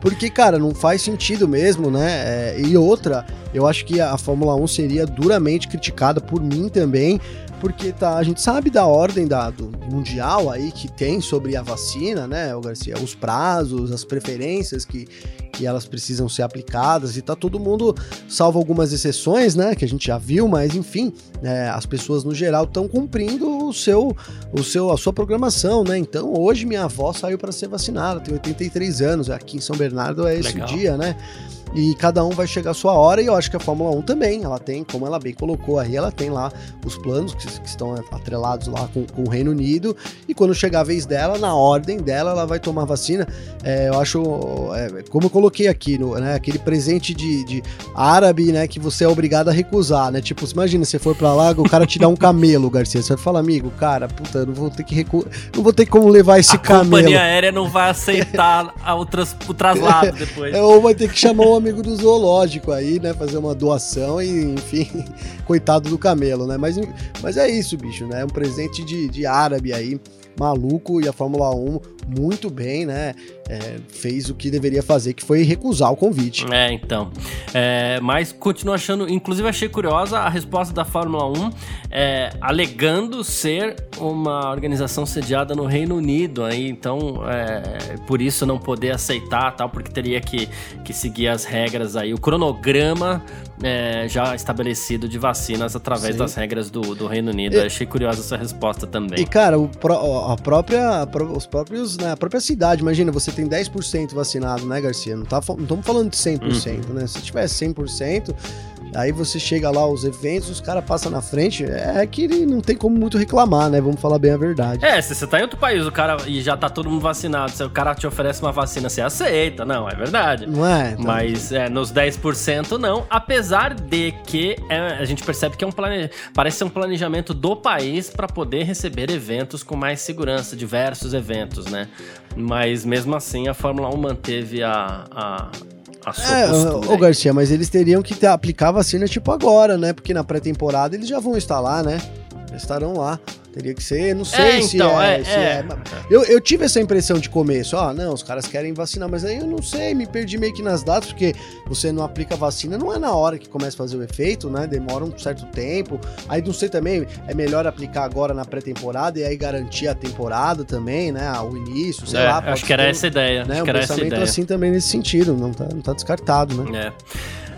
Porque, cara, não faz sentido mesmo, né? É, e outra, eu acho que a Fórmula 1 seria duramente criticada por mim também, porque tá, a gente sabe da ordem da, do mundial aí que tem sobre a vacina, né, o Garcia, os prazos, as preferências que, que elas precisam ser aplicadas e tá todo mundo, salvo algumas exceções, né, que a gente já viu, mas enfim, é, as pessoas no geral estão cumprindo o seu, o seu, a sua programação, né? Então hoje minha avó saiu para ser vacinada, tem 83 anos, aqui em São Bernardo é esse Legal. dia, né? E cada um vai chegar a sua hora, e eu acho que a Fórmula 1 também, ela tem, como ela bem colocou aí, ela tem lá os planos que, que estão atrelados lá com, com, o Reino Unido, e quando chegar a vez dela, na ordem dela, ela vai tomar vacina. É, eu acho, é, como eu coloquei aqui, no, né, aquele presente de, de, árabe, né, que você é obrigado a recusar, né, tipo, imagina, você for pra lá, o cara te dá um camelo, Garcia, você vai falar, amigo, cara, puta, não vou ter que recu não vou ter como levar esse a camelo. A companhia aérea não vai aceitar o, tras o traslado depois. É, ou vai ter que chamar um amigo do zoológico aí, né? Fazer uma doação e, enfim, coitado do camelo, né? Mas, mas é isso, bicho, né? É um presente de, de árabe aí, maluco, e a Fórmula 1 muito bem, né? É, fez o que deveria fazer, que foi recusar o convite. É, então. É, mas continuo achando, inclusive achei curiosa a resposta da Fórmula 1, é, alegando ser uma organização sediada no Reino Unido, aí, então é, por isso não poder aceitar, tal, porque teria que, que seguir as regras aí, o cronograma é, já estabelecido de vacinas através Sim. das regras do, do Reino Unido. E, achei curiosa essa resposta também. E cara, o, a própria, os próprios na própria cidade, imagina, você tem 10% vacinado, né, Garcia? Não, tá, não estamos falando de 100%, uhum. né? Se tivesse 100%, Aí você chega lá, os eventos, os caras passam na frente, é que não tem como muito reclamar, né? Vamos falar bem a verdade. É, se você tá em outro país, o cara e já tá todo mundo vacinado, se o cara te oferece uma vacina, você aceita. Não, é verdade. Não é? Então... Mas é, nos 10% não, apesar de que é, a gente percebe que é um plane... parece ser um planejamento do país para poder receber eventos com mais segurança, diversos eventos, né? Mas mesmo assim a Fórmula 1 manteve a, a é, postura. Ô, Garcia, mas eles teriam que ter, aplicar a vacina tipo agora, né? Porque na pré-temporada eles já vão estar lá, né? Estarão lá. Teria que ser, não sei é, se, então, é, é, se é. é. Eu, eu tive essa impressão de começo, ó, não, os caras querem vacinar, mas aí eu não sei, me perdi meio que nas datas, porque você não aplica vacina, não é na hora que começa a fazer o efeito, né? Demora um certo tempo. Aí não sei também, é melhor aplicar agora na pré-temporada e aí garantir a temporada também, né? O início, sei é, lá. Acho que era ter, essa ideia. Né, acho um que era essa ideia. assim também nesse sentido, não tá, não tá descartado, né? É.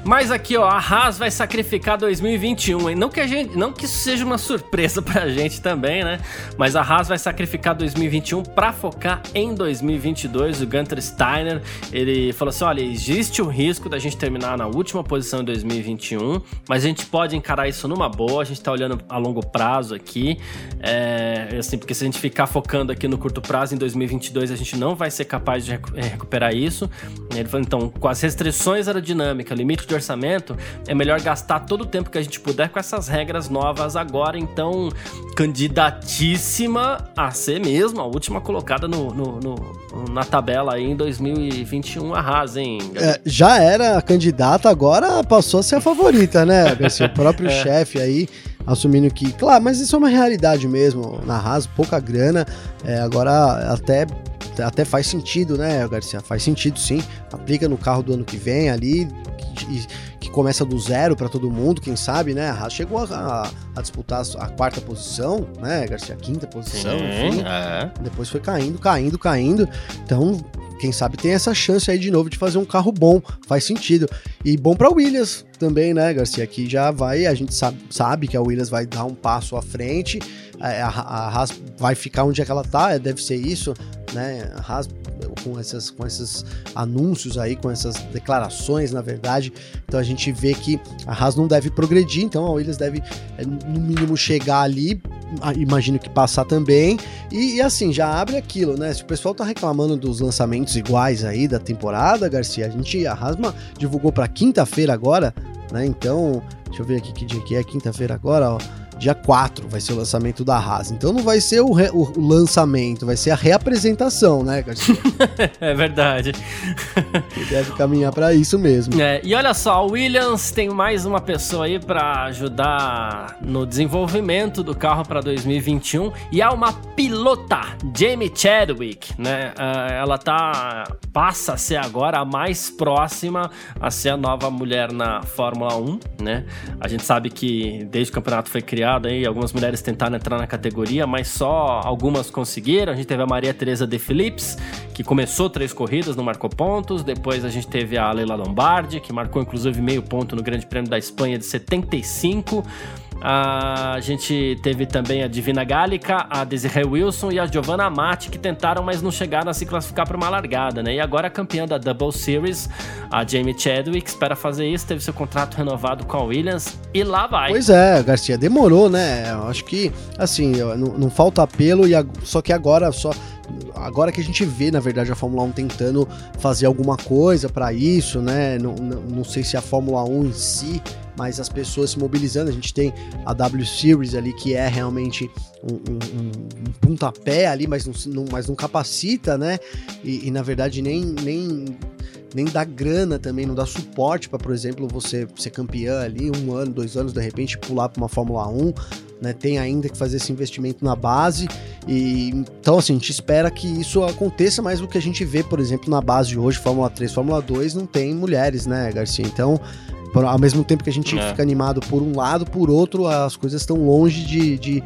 Mas aqui, ó, a Haas vai sacrificar 2021, hein? Não que a gente, não que isso seja uma surpresa pra gente também, né? Mas a Haas vai sacrificar 2021 para focar em 2022. O Gunter Steiner, ele falou assim: "Olha, existe o risco da gente terminar na última posição em 2021, mas a gente pode encarar isso numa boa. A gente tá olhando a longo prazo aqui, é, assim, porque se a gente ficar focando aqui no curto prazo em 2022, a gente não vai ser capaz de recuperar isso." Ele falou: "Então, com as restrições aerodinâmicas, limite de orçamento, é melhor gastar todo o tempo que a gente puder com essas regras novas agora. Então, candidatíssima a ser mesmo a última colocada no, no, no na tabela aí em 2021, arrasa, hein? É, já era candidata, agora passou a ser a favorita, né? Esse próprio é. chefe aí assumindo que, claro, mas isso é uma realidade mesmo. Na Haas, pouca grana, é, agora até até faz sentido, né, Garcia? Faz sentido sim. Aplica no carro do ano que vem ali, que, que começa do zero para todo mundo, quem sabe, né? A Haas chegou a, a, a, disputar a quarta posição, né, Garcia? A quinta posição, Sim, enfim. É. Depois foi caindo, caindo, caindo. Então quem sabe tem essa chance aí de novo de fazer um carro bom, faz sentido. E bom para Williams também, né, Garcia? Aqui já vai, a gente sabe, sabe que a Williams vai dar um passo à frente, a, a, Haas vai ficar onde é que ela tá, deve ser isso, né? A Haas com, essas, com esses anúncios aí, com essas declarações, na verdade. Então a gente vê que a Haas não deve progredir, então a Williams deve, é, no mínimo, chegar ali. Imagino que passar também. E, e, assim, já abre aquilo, né? Se o pessoal tá reclamando dos lançamentos iguais aí da temporada, Garcia, a gente, a Hasma divulgou para quinta-feira agora, né? Então, deixa eu ver aqui que dia que é, quinta-feira agora, ó dia 4 vai ser o lançamento da Haas. Então não vai ser o, re, o, o lançamento, vai ser a reapresentação, né, é verdade. E deve caminhar para isso mesmo. É, e olha só, o Williams tem mais uma pessoa aí para ajudar no desenvolvimento do carro para 2021 e é uma pilota, Jamie Chadwick, né? Uh, ela tá passa a ser agora a mais próxima a ser a nova mulher na Fórmula 1, né? A gente sabe que desde que o campeonato foi criado aí, algumas mulheres tentaram entrar na categoria, mas só algumas conseguiram. A gente teve a Maria Teresa de Philips, que começou três corridas, não marcou pontos. Depois a gente teve a Leila Lombardi, que marcou inclusive meio ponto no Grande Prêmio da Espanha de 75. A gente teve também a Divina Gálica, a Desiree Wilson e a Giovanna Amati que tentaram, mas não chegaram a se classificar para uma largada, né? E agora a campeã da Double Series, a Jamie Chadwick, espera fazer isso, teve seu contrato renovado com a Williams e lá vai. Pois é, Garcia, demorou, né? Eu acho que, assim, não, não falta apelo, e a, só que agora só agora que a gente vê, na verdade, a Fórmula 1 tentando fazer alguma coisa para isso, né? Não, não, não, sei se a Fórmula 1 em si, mas as pessoas se mobilizando. A gente tem a W Series ali, que é realmente um, um, um pontapé ali, mas não, mas não capacita, né? E, e na verdade nem, nem nem dá grana também, não dá suporte para, por exemplo, você ser campeã ali, um ano, dois anos, de repente pular para uma Fórmula 1, né? Tem ainda que fazer esse investimento na base. E então, assim, a gente espera que isso aconteça, mas o que a gente vê, por exemplo, na base de hoje, Fórmula 3, Fórmula 2, não tem mulheres, né, Garcia? Então, ao mesmo tempo que a gente é. fica animado por um lado, por outro, as coisas estão longe de, de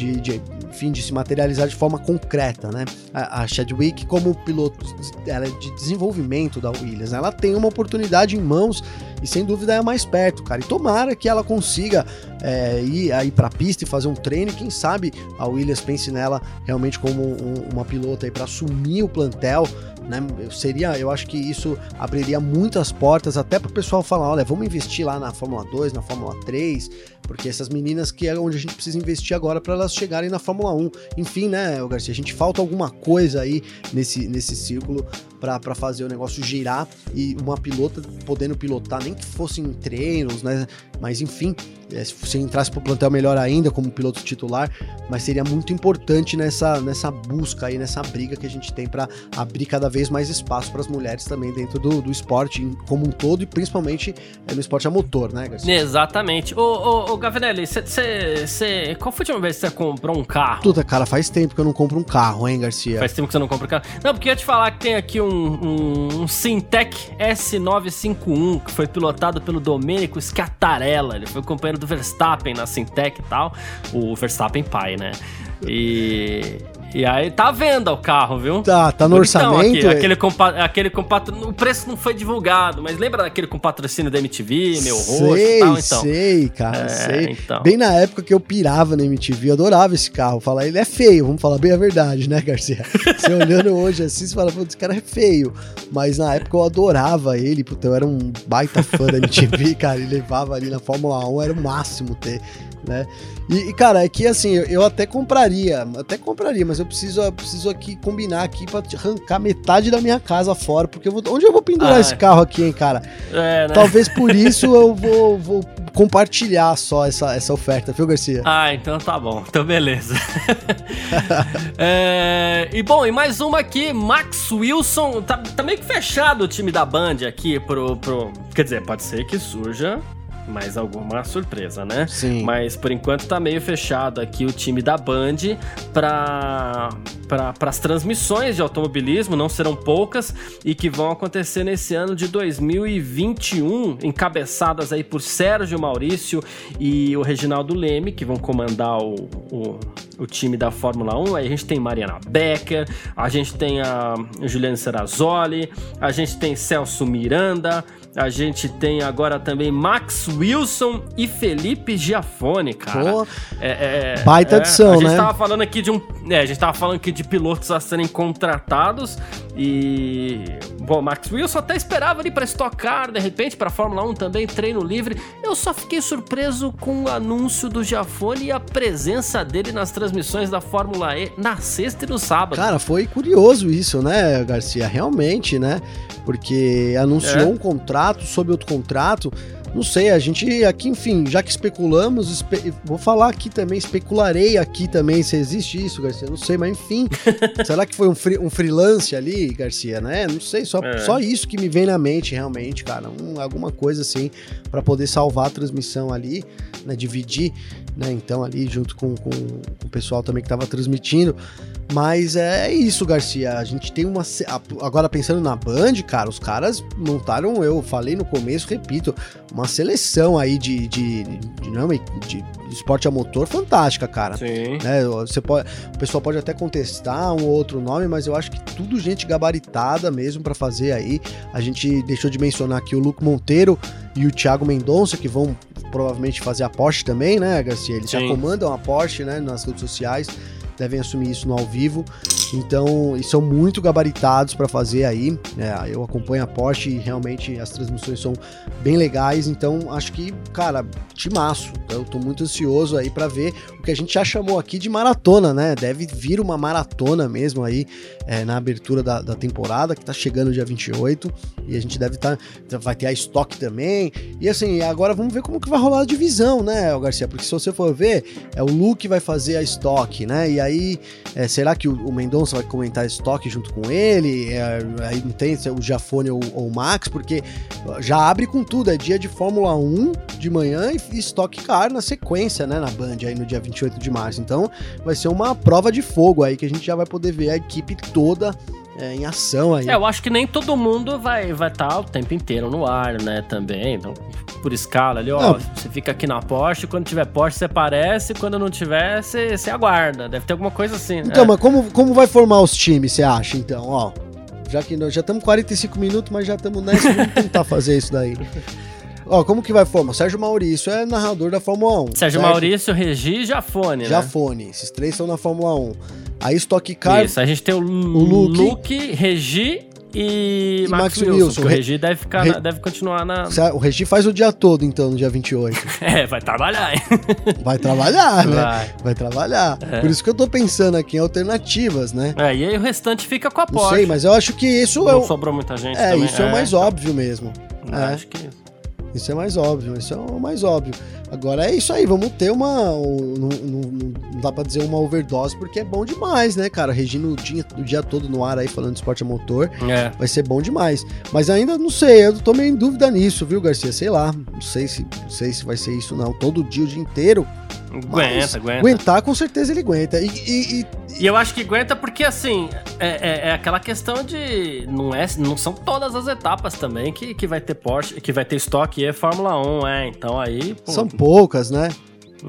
de, de, enfim, de se materializar de forma concreta, né? A, a Chadwick, como piloto ela é de desenvolvimento da Williams, ela tem uma oportunidade em mãos e sem dúvida é mais perto, cara. E tomara que ela consiga é, ir aí para a pista e fazer um treino. E quem sabe a Williams pense nela realmente como um, uma pilota aí para assumir o plantel né? Eu seria, eu acho que isso abriria muitas portas até para o pessoal falar, olha, vamos investir lá na Fórmula 2, na Fórmula 3, porque essas meninas que é onde a gente precisa investir agora para elas chegarem na Fórmula 1. Enfim, né, Garcia, a gente falta alguma coisa aí nesse, nesse círculo para fazer o negócio girar e uma pilota podendo pilotar, nem que fosse em treinos, né? Mas enfim, é, se você entrasse para o plantel melhor ainda como piloto titular, mas seria muito importante nessa, nessa busca aí, nessa briga que a gente tem para abrir cada vez mais espaço para as mulheres também dentro do, do esporte como um todo e principalmente é, no esporte a motor, né, Garcia? Exatamente. Ô, ô, ô Gavinelli, cê, cê, cê, qual foi a última vez que você comprou um carro? Tudo, cara, faz tempo que eu não compro um carro, hein, Garcia? Faz tempo que você não compra um carro. Não, porque eu ia te falar que tem aqui um um, um Sintec S951 que foi pilotado pelo Domênico Scatarella. Ele foi companheiro do Verstappen na Sintec e tal. O Verstappen pai, né? E e aí tá à venda o carro, viu? Tá, tá no Bonitão orçamento. Aqui, aquele, compa aquele o preço não foi divulgado, mas lembra daquele com patrocínio da MTV, meu sei, rosto e tal, então. Sei, cara, é, sei. Então. Bem na época que eu pirava na MTV, eu adorava esse carro. Falar, ele é feio, vamos falar bem a verdade, né, Garcia? Você olhando hoje assim, você fala, pô, esse cara é feio. Mas na época eu adorava ele, puta, eu era um baita fã da MTV, cara, e levava ali na Fórmula 1, era o máximo ter né? E, cara, é que assim, eu, até compraria, até compraria, mas eu preciso, eu preciso aqui combinar aqui para arrancar metade da minha casa fora, porque eu vou, onde eu vou pendurar ah, esse carro aqui, hein, cara? É, né? Talvez por isso eu vou, vou compartilhar só essa, essa oferta, viu, Garcia? Ah, então tá bom, então beleza. é, e bom, e mais uma aqui, Max Wilson, tá, tá meio que fechado o time da Band aqui pro, pro. Quer dizer, pode ser que surja mais alguma surpresa, né? Sim. Mas por enquanto tá meio fechado aqui o time da Band para as transmissões de automobilismo, não serão poucas, e que vão acontecer nesse ano de 2021, encabeçadas aí por Sérgio Maurício e o Reginaldo Leme, que vão comandar o, o, o time da Fórmula 1. Aí a gente tem Mariana Becker, a gente tem a Juliane Serrazoli, a gente tem Celso Miranda, a gente tem agora também Max Wilson e Felipe Giafone, cara. Pô, É, é, baita é, adição, a gente né? tava falando aqui de um. É, a gente tava falando aqui de pilotos a serem contratados e. Bom, Max Wilson até esperava ali pra Stock Car, de repente, pra Fórmula 1 também, treino livre. Eu só fiquei surpreso com o anúncio do Giafone e a presença dele nas transmissões da Fórmula E na sexta e no sábado. Cara, foi curioso isso, né, Garcia? Realmente, né? Porque anunciou É. um contrato sobre outro contrato. Não sei, a gente aqui, enfim, já que especulamos, espe- vou falar aqui também, especularei aqui também se existe isso, Garcia. Não sei, mas enfim. será que foi um, free- um freelance ali, Garcia, né? Não sei, só, É. só isso que me vem na mente, realmente, cara. Um- alguma coisa assim, pra poder salvar a transmissão ali, né? Dividir, né? Então, ali junto com, com- com o pessoal também que tava transmitindo. Mas é isso, Garcia. A gente tem uma. Agora pensando na Band, cara, os caras montaram, eu falei no começo, repito, uma seleção aí de, de, de, não, de, esporte a motor fantástica, cara. Sim. né? Você pode, o pessoal pode até contestar um ou outro nome, mas eu acho que tudo gente gabaritada mesmo pra fazer aí. A gente deixou de mencionar aqui o Luke Monteiro e o Thiago Mendonça, que vão provavelmente fazer a Porsche também, né, Garcia? Eles já Sim. comandam a Porsche, né, nas redes sociais, devem assumir isso no ao vivo. Então, e são muito gabaritados pra fazer aí. né? eu acompanho a Porsche e realmente as transmissões são bem legais. Então, acho que, cara, timaço. Eu tô muito ansioso aí pra ver o que a gente já chamou aqui de maratona, né? Deve vir uma maratona mesmo aí é, na abertura da, da temporada, que tá chegando dia 28. E a gente deve estar. vai ter a estoque também. E assim, agora vamos ver como que vai rolar a divisão, né, Garcia? Porque se você for ver, é o Luke vai fazer a estoque, né? E aí, é, será que o, o Mendonça vai comentar estoque junto com ele? É, aí não tem é o Jafone ou, ou o Max, porque já abre com tudo. É dia de Fórmula 1 de manhã e, e Stock Car na sequência, né, na Band, aí no dia 28 de março. Então, vai ser uma prova de fogo aí que a gente já vai poder ver a equipe toda é, em ação aí. É, eu acho que nem todo mundo vai vai estar o tempo inteiro no ar, né, também. Então, por escala ali, ó, Não. você fica aqui na Porsche, quando tiver Porsche você aparece, quando não tiver, você, você aguarda. Deve ter alguma coisa assim. Então, é. mas como, como vai formar os times, você acha, então, ó? Já que nós já estamos 45 minutos, mas já estamos nessa, vamos tentar fazer isso daí. Ó, como que vai formar? Sérgio Maurício é narrador da Fórmula 1. Sérgio Maurício, Regi e Jafone, né? Jafone, esses três estão na Fórmula 1. Aí Stock Car, Isso, a gente tem o, Luke. Luke, Regi e, E Max, Max Wilson. Wilson. O Re- Regi deve, ficar Re- na- deve continuar na... o Regi faz o dia todo, então, no dia 28. É, vai trabalhar, hein? Vai trabalhar, né? Vai. Vai trabalhar. É. Por isso que eu tô pensando aqui em alternativas, né? É, e aí o restante fica com a Não Porsche. sei, mas eu acho que isso é Não o... sobrou muita gente É, também. isso é o mais óbvio mesmo. É, É. Acho que... Isso é mais óbvio, isso é o mais óbvio. Agora é isso aí, vamos ter uma. Não, não- não- dá pra dizer uma overdose, porque é bom demais, né, cara? Regina o dia, o dia todo no ar aí falando de esporte a motor, É. vai ser bom demais. Mas ainda não sei, eu tô meio em dúvida nisso, viu, Garcia? Sei lá, não sei se, não sei se vai ser isso não. Todo dia, o dia inteiro. Aguenta, aguenta. Aguentar, com certeza ele aguenta. E, e- e- E eu acho que aguenta porque, assim, é, é- é aquela questão de. Não, é, não são todas as etapas também que, que vai ter Porsche, que vai ter estoque e é Fórmula 1, é. Então aí. pô, são poucas, né?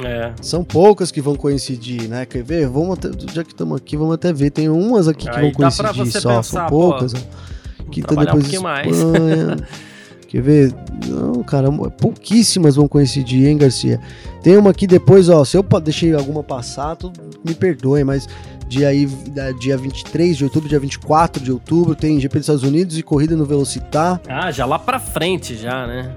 É. São poucas que vão coincidir, né? Quer ver? Vamos até, já que estamos aqui, vamos até ver. Tem umas aqui que Aí vão dá pra coincidir você só, pensar, são poucas. ó. Aqui tá trabalhar um depois pouquinho mais. Espanha. Quer ver? Não, cara, pouquíssimas vão coincidir, hein, Garcia? Tem uma aqui depois, ó. Se eu deixei alguma passar, tu me perdoe, mas dia, aí, dia 23 de outubro, dia 24 de outubro, tem GP dos Estados Unidos e corrida no Velocitar. Ah, já lá pra frente, já, né?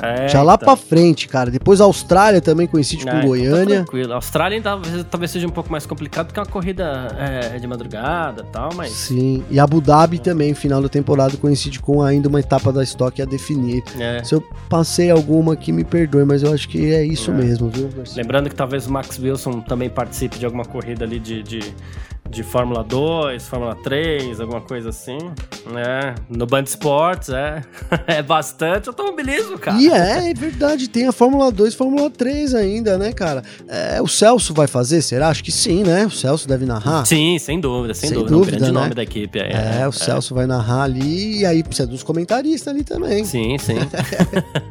É, Já lá então. pra frente, cara. Depois a Austrália também coincide Ah, com então tá Goiânia. tranquilo. A Austrália talvez, talvez seja um pouco mais complicado porque é uma corrida é, de madrugada e tal, mas. Sim, e Abu Dhabi também, final da temporada, coincide com ainda uma etapa da estoque a definir. É. Se eu passei alguma aqui, me perdoe, mas eu acho que é isso É. mesmo, viu? Lembrando que talvez o Max Wilson também participe de alguma corrida ali de, de, de Fórmula 2, Fórmula 3, alguma coisa assim, né? No Band Esportes, é. é bastante automobilismo, cara. E é, é verdade, tem a Fórmula 2 Fórmula 3 ainda, né, cara? É, o Celso vai fazer, será? Acho que sim, né? O Celso deve narrar. Sim, sem dúvida, sem, Sem dúvida. dúvida, um grande né? nome da equipe. aí, É, o Celso vai narrar ali e aí precisa dos comentaristas ali também. Sim, sim.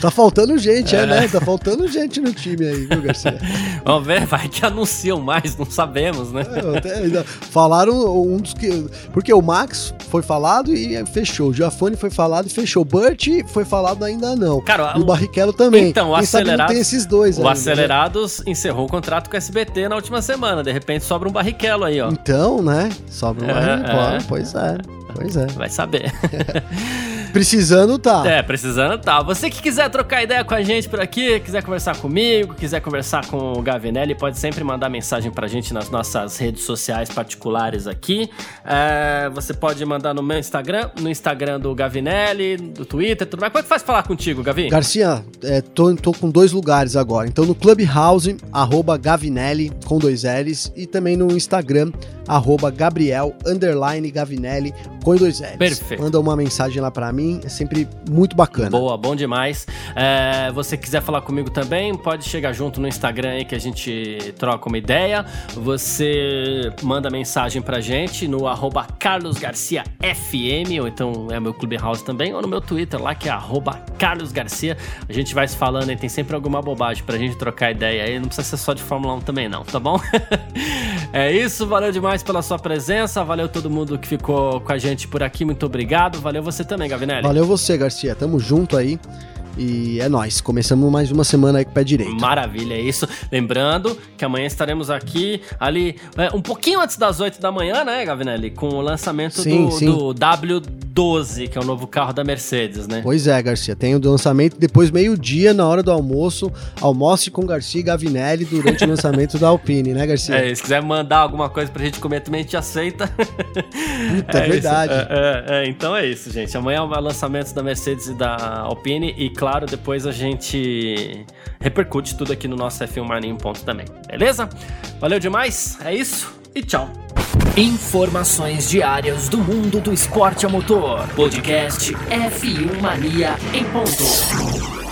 Tá faltando gente, é, né? Tá faltando gente no time aí, viu, Garcia? Vamos ver, vai que anunciam mais, não sabemos, né? É, ainda falaram um dos que. Porque o Max foi falado e fechou. O Giafone foi falado e fechou. O Burt foi falado ainda não. Cara, e o Barrichello tambem. Então, o Quem Acelerados- tem esses dois O ainda, né? Acelerados encerrou o contrato com o SBT na última semana. De repente sobra um barrichello aí, ó. Então, né? Sobra um É, Barrichello. é. Pois é. Pois é. Vai saber. Precisando, tá. É, precisando tá. Você que quiser trocar ideia com a gente por aqui, quiser conversar comigo, quiser conversar com o Gavinelli, pode sempre mandar mensagem pra gente nas nossas redes sociais particulares aqui. É, você pode mandar no meu Instagram, no Instagram do Gavinelli, do Twitter, tudo mais. Como é que faz falar contigo, Gavi? Garcia, é, tô, tô com dois lugares agora. Então no Clubhouse, arroba Gavinelli, com dois L's, e também no Instagram, arroba Gabriel, underline Gavinelli, com dois L's. Perfeito. Manda uma mensagem lá pra mim, é sempre muito bacana. Boa, bom demais. É, você quiser falar comigo também, pode chegar junto no Instagram aí que a gente troca uma ideia. Você manda mensagem pra gente no arroba Carlos Garcia FM, ou então é meu Clubhouse também, ou no meu Twitter lá que é arroba Carlos Garcia. A gente vai se falando e tem sempre alguma bobagem pra gente trocar ideia aí. Não precisa ser só de Fórmula 1 também não, tá bom? é isso, valeu demais pela sua presença, valeu todo mundo que ficou com a gente por aqui, muito obrigado. Valeu você também, Gavinelli. Valeu você, Garcia. Tamo junto aí. E é nóis. Começamos mais uma semana aí com o pé direito. Maravilha, é isso. Lembrando que amanhã estaremos aqui, ali, é, um pouquinho antes das 8 da manhã, né, Gavinelli? Com o lançamento Sim, do, sim. do W12, que é o novo carro da Mercedes, né? Pois é, Garcia. Tem o lançamento depois, meio-dia, na hora do almoço. Almoce com Garcia e Gavinelli durante o lançamento da Alpine, né, Garcia? É, se quiser mandar alguma coisa pra gente comer também, a gente aceita. Puta, é verdade. É, é, é, então é isso, gente. Amanhã é o lançamento da Mercedes e da Alpine. E claro, depois a gente repercute tudo aqui no nosso F1 Mania em ponto também. Beleza? Valeu demais. É isso. E tchau. Informações diárias do mundo do esporte a motor. Podcast F1 Mania em ponto.